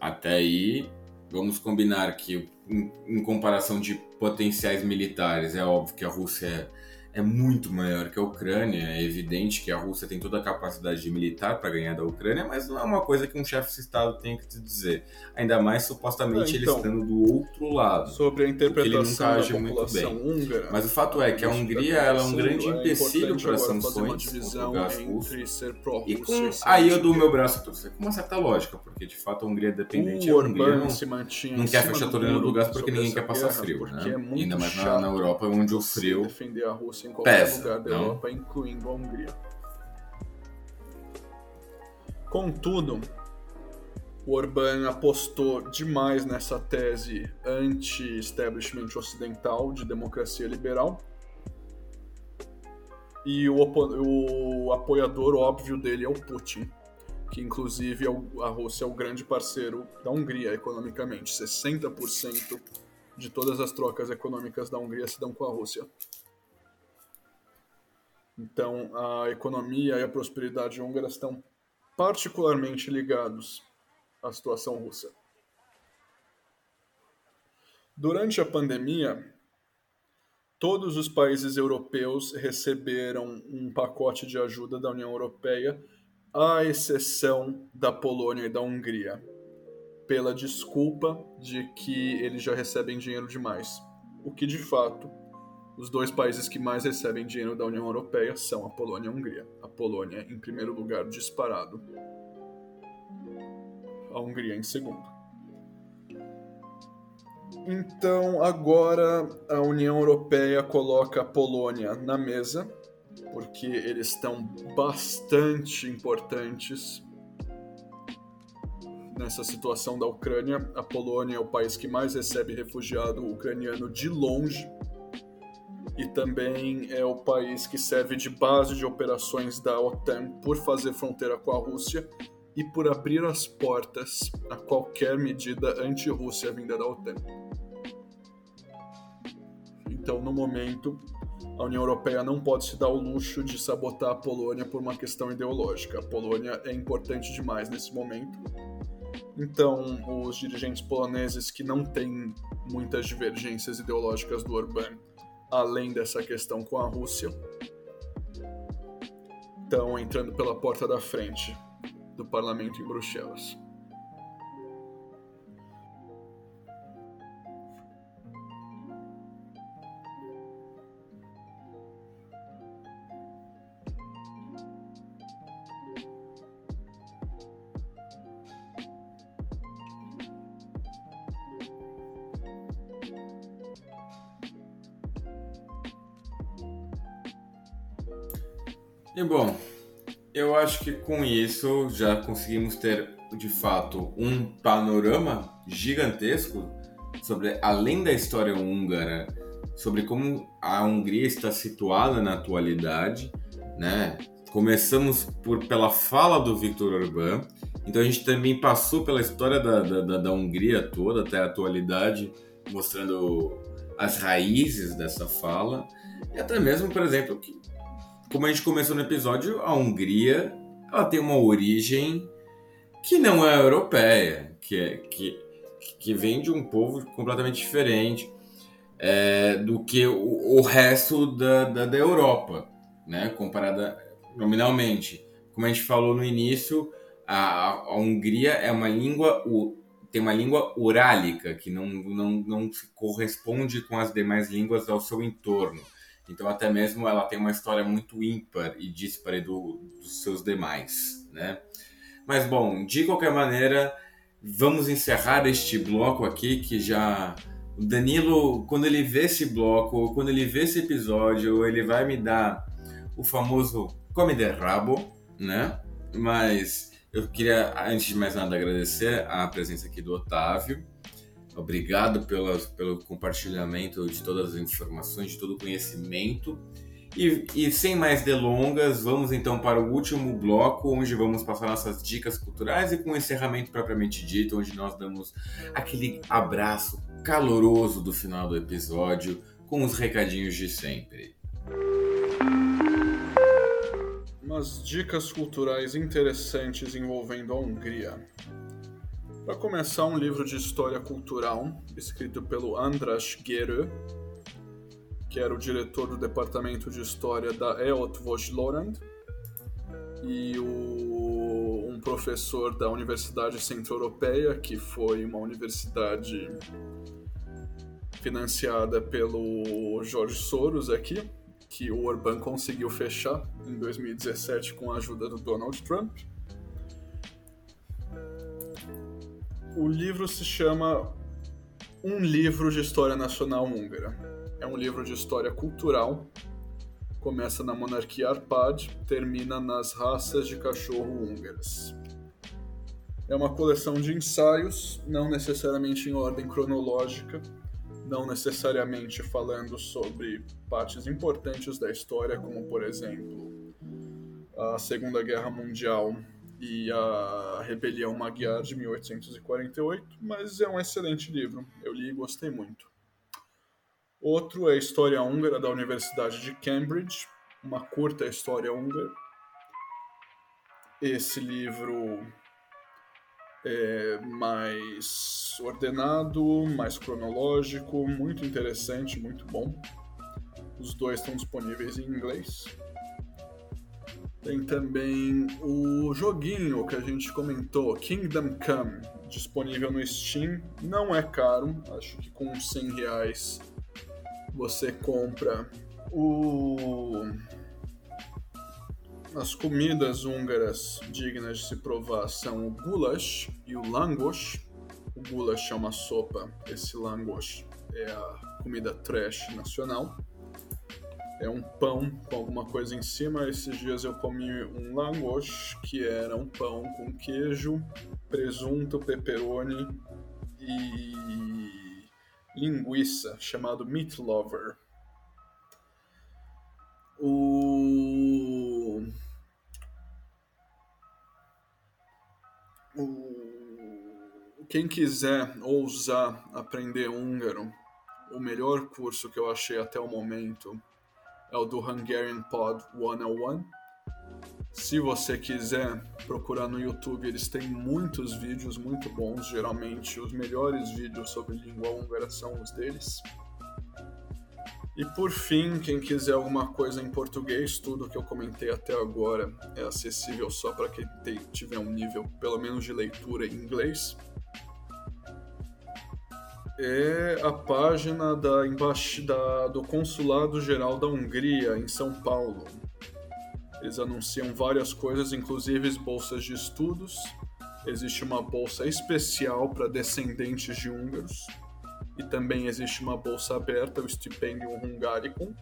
Speaker 1: até aí, vamos combinar que, em, em, comparação de potenciais militares, é óbvio que a Rússia é muito maior que a Ucrânia. É evidente que a Rússia tem toda a capacidade de militar para ganhar da Ucrânia, mas não é uma coisa que um chefe de Estado tem que te dizer. Ainda mais supostamente é, então, ele estando do outro lado.
Speaker 2: Sobre a interpretação da população húngara.
Speaker 1: Mas o fato é que a Hungria ela é um grande é empecilho para sanções contra o gás russo. E com, aí eu dou o meu braço a torcer com uma certa lógica, porque de fato a Hungria é dependente.
Speaker 2: O
Speaker 1: Hungria
Speaker 2: não, se mantinha
Speaker 1: não quer fechar a torneira do gás porque ninguém quer passar frio. Né?
Speaker 2: É
Speaker 1: Ainda mais na, na Europa, onde o frio.
Speaker 2: Defender a Rússia em qualquer
Speaker 1: Pesa,
Speaker 2: lugar da
Speaker 1: não?
Speaker 2: Europa, incluindo a Hungria. Contudo, o Orbán apostou demais nessa tese anti-establishment ocidental de democracia liberal. E o, o, apoiador óbvio dele é o Putin, que inclusive é o, a Rússia é o grande parceiro da Hungria economicamente. 60% de todas as trocas econômicas da Hungria se dão com a Rússia. Então, a economia e a prosperidade húngara estão particularmente ligados à situação russa. Durante a pandemia, todos os países europeus receberam um pacote de ajuda da União Europeia, à exceção da Polônia e da Hungria, pela desculpa de que eles já recebem dinheiro demais, o que de fato os dois países que mais recebem dinheiro da União Europeia são a Polônia e a Hungria. A Polônia em primeiro lugar disparado. A Hungria em segundo. Então, agora a União Europeia coloca a Polônia na mesa, porque eles estão bastante importantes nessa situação da Ucrânia. A Polônia é o país que mais recebe refugiado ucraniano de longe e também é o país que serve de base de operações da OTAN por fazer fronteira com a Rússia e por abrir as portas a qualquer medida anti-Rússia vinda da OTAN. Então, no momento, a União Europeia não pode se dar o luxo de sabotar a Polônia por uma questão ideológica. A Polônia é importante demais nesse momento. Então, os dirigentes poloneses que não têm muitas divergências ideológicas do Orbán além dessa questão com a Rússia, estão entrando pela porta da frente do parlamento em Bruxelas.
Speaker 1: E bom, eu acho que com isso já conseguimos ter de fato um panorama gigantesco sobre além da história húngara, sobre como a Hungria está situada na atualidade, né? Começamos por pela fala do Victor Orbán, então a gente também passou pela história da, da, da Hungria toda até a atualidade, mostrando as raízes dessa fala e até mesmo, por exemplo, que como a gente começou no episódio, a Hungria ela tem uma origem que não é europeia, que, é, que, que vem de um povo completamente diferente é, do que o, o resto da, da, da, Europa, né? comparada nominalmente. Como a gente falou no início, a, a Hungria é uma língua tem uma língua urálica que não, não, não se corresponde com as demais línguas ao seu entorno. Então, até mesmo ela tem uma história muito ímpar e dispare do, dos seus demais, né? Mas, bom, de qualquer maneira, vamos encerrar este bloco aqui que já... O Danilo, quando ele vê esse bloco, quando ele vê esse episódio, ele vai me dar o famoso come de rabo, né? Mas eu queria, antes de mais nada, agradecer a presença aqui do Otávio Obrigado pelo compartilhamento de todas as informações, de todo o conhecimento. E, e, sem mais delongas, vamos então para o último bloco, onde vamos passar nossas dicas culturais e com o encerramento propriamente dito, onde nós damos aquele abraço caloroso do final do episódio, com os recadinhos de sempre.
Speaker 2: Umas dicas culturais interessantes envolvendo a Hungria. Para começar, um livro de história cultural escrito pelo Andras Gerö, que era o diretor do departamento de história da EOT Vojlorand, e o, um professor da Universidade Centro-Europeia, que foi uma universidade financiada pelo Jorge Soros aqui, que o Orbán conseguiu fechar em 2017 com a ajuda do Donald Trump. O livro se chama Um Livro de História Nacional Húngara. É um livro de história cultural. Começa na monarquia Arpad, termina nas raças de cachorro húngaras. É uma coleção de ensaios, não necessariamente em ordem cronológica, não necessariamente falando sobre partes importantes da história, como por exemplo a Segunda Guerra Mundial e a Rebelião Magyar de 1848, mas é um excelente livro. Eu li e gostei muito. Outro é História Húngara da Universidade de Cambridge, uma curta história húngara. Esse livro é mais ordenado, mais cronológico, muito interessante, muito bom. Os dois estão disponíveis em inglês. Tem também o joguinho que a gente comentou, Kingdom Come, disponível no Steam. Não é caro, acho que com 100 reais você compra o... As comidas húngaras dignas de se provar são o goulash e o langos. O goulash é uma sopa, esse langos é a comida trash nacional é um pão com alguma coisa em cima. Esses dias eu comi um langos, que era um pão com queijo, presunto, pepperoni e linguiça, chamado Meat Lover. O... o... Quem quiser ousar aprender húngaro, o melhor curso que eu achei até o momento é o do Hungarian Pod 101. Se você quiser procurar no YouTube, eles têm muitos vídeos muito bons. Geralmente, os melhores vídeos sobre língua húngara são os deles. E por fim, quem quiser alguma coisa em português, tudo que eu comentei até agora é acessível só para quem tiver um nível pelo menos de leitura em inglês. É a página da embaixada do Consulado Geral da Hungria em São Paulo. Eles anunciam várias coisas, inclusive bolsas de estudos. Existe uma bolsa especial para descendentes de húngaros e também existe uma bolsa aberta, o Stipendium Hungaricum.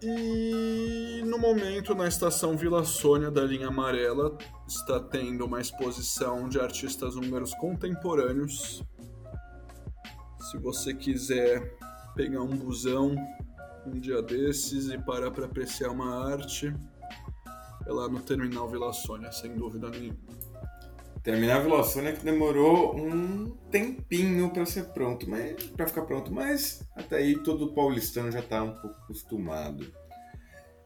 Speaker 2: E no momento, na estação Vila Sônia da linha amarela, está tendo uma exposição de artistas húngaros contemporâneos. Se você quiser pegar um busão um dia desses e parar para apreciar uma arte, é lá no Terminal Vila Sônia, sem dúvida nenhuma.
Speaker 1: Terminar a Vila Sônia que demorou um tempinho para ser pronto, mas para ficar pronto, mas até aí todo paulistano já está um pouco acostumado.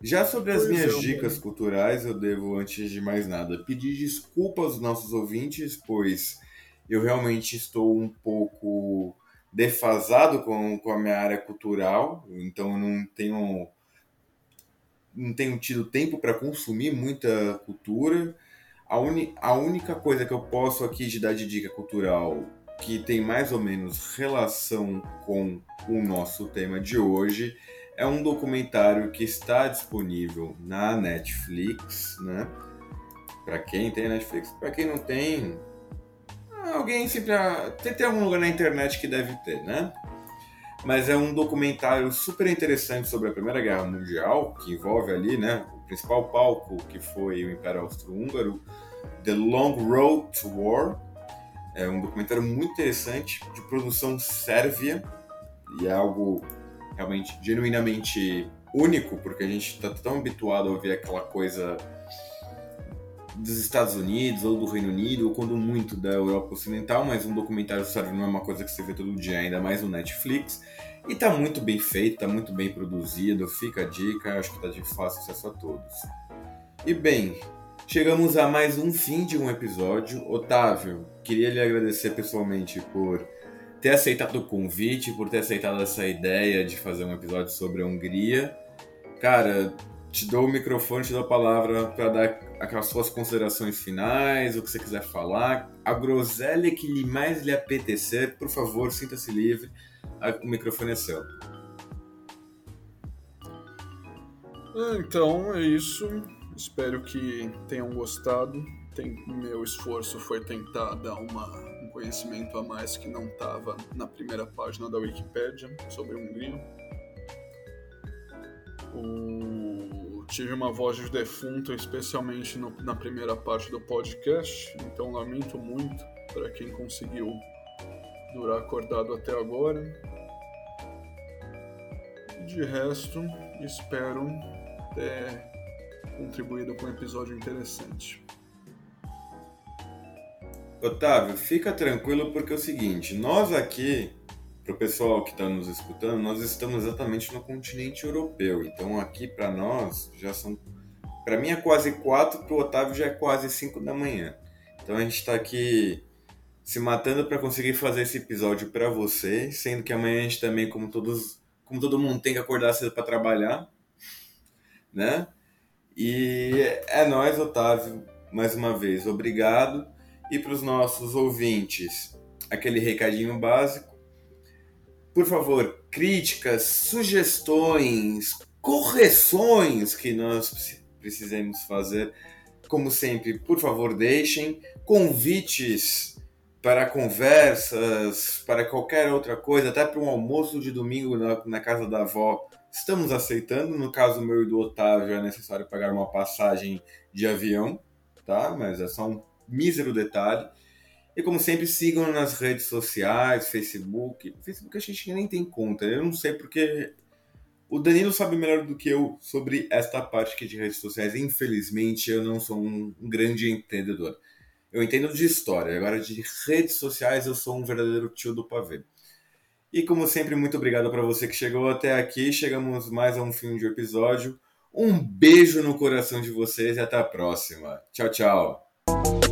Speaker 1: Já sobre as pois minhas é, dicas mano. culturais, eu devo, antes de mais nada, pedir desculpas aos nossos ouvintes, pois eu realmente estou um pouco defasado com, com a minha área cultural, então eu não tenho não tenho tido tempo para consumir muita cultura. A, uni, a única coisa que eu posso aqui de dar de dica cultural que tem mais ou menos relação com o nosso tema de hoje é um documentário que está disponível na Netflix, né? Para quem tem Netflix, para quem não tem, alguém sempre tem, tem algum lugar na internet que deve ter, né? Mas é um documentário super interessante sobre a Primeira Guerra Mundial, que envolve ali, né, principal palco que foi o Império Austro-Húngaro, The Long Road to War. É um documentário muito interessante, de produção sérvia, e é algo realmente genuinamente único, porque a gente está tão habituado a ouvir aquela coisa dos Estados Unidos ou do Reino Unido, ou quando muito da Europa Ocidental, mas um documentário sérvio não é uma coisa que você vê todo dia, ainda mais no Netflix. E tá muito bem feito, tá muito bem produzido, fica a dica, acho que tá de fácil acesso a todos. E bem, Chegamos a mais um fim de um episódio. Otávio, queria lhe agradecer pessoalmente por ter aceitado o convite, por ter aceitado essa ideia de fazer um episódio sobre a Hungria. Cara, te dou o microfone, te dou a palavra para dar aquelas suas considerações finais, o que você quiser falar. A groselha que lhe mais lhe apetecer, por favor, sinta-se livre. O microfone é seu.
Speaker 2: Então, é isso. Espero que tenham gostado. Tem, meu esforço foi tentar dar uma, um conhecimento a mais que não estava na primeira página da Wikipedia sobre Hungria. O, tive uma voz de defunto, especialmente no, na primeira parte do podcast, então lamento muito para quem conseguiu durar acordado até agora. De resto, espero ter contribuído com um episódio interessante.
Speaker 1: Otávio, fica tranquilo porque é o seguinte, nós aqui, para o pessoal que está nos escutando, nós estamos exatamente no continente europeu. Então aqui para nós já são, para mim é quase quatro, para o Otávio já é quase cinco da manhã. Então a gente está aqui se matando para conseguir fazer esse episódio para você, sendo que amanhã a gente também, como todos, como todo mundo tem que acordar cedo para trabalhar, né? E é nós, Otávio, mais uma vez, obrigado. E para os nossos ouvintes, aquele recadinho básico. Por favor, críticas, sugestões, correções que nós precisemos fazer, como sempre, por favor, deixem convites para conversas, para qualquer outra coisa, até para um almoço de domingo na, na casa da avó Estamos aceitando, no caso meu e do Otávio é necessário pagar uma passagem de avião, tá? Mas é só um mísero detalhe. E como sempre, sigam nas redes sociais, Facebook. Facebook a gente nem tem conta. Eu não sei porque o Danilo sabe melhor do que eu sobre esta parte aqui de redes sociais. Infelizmente, eu não sou um grande entendedor. Eu entendo de história, agora de redes sociais eu sou um verdadeiro tio do pavê. E como sempre, muito obrigado para você que chegou até aqui. Chegamos mais a um fim de episódio. Um beijo no coração de vocês e até a próxima. Tchau, tchau.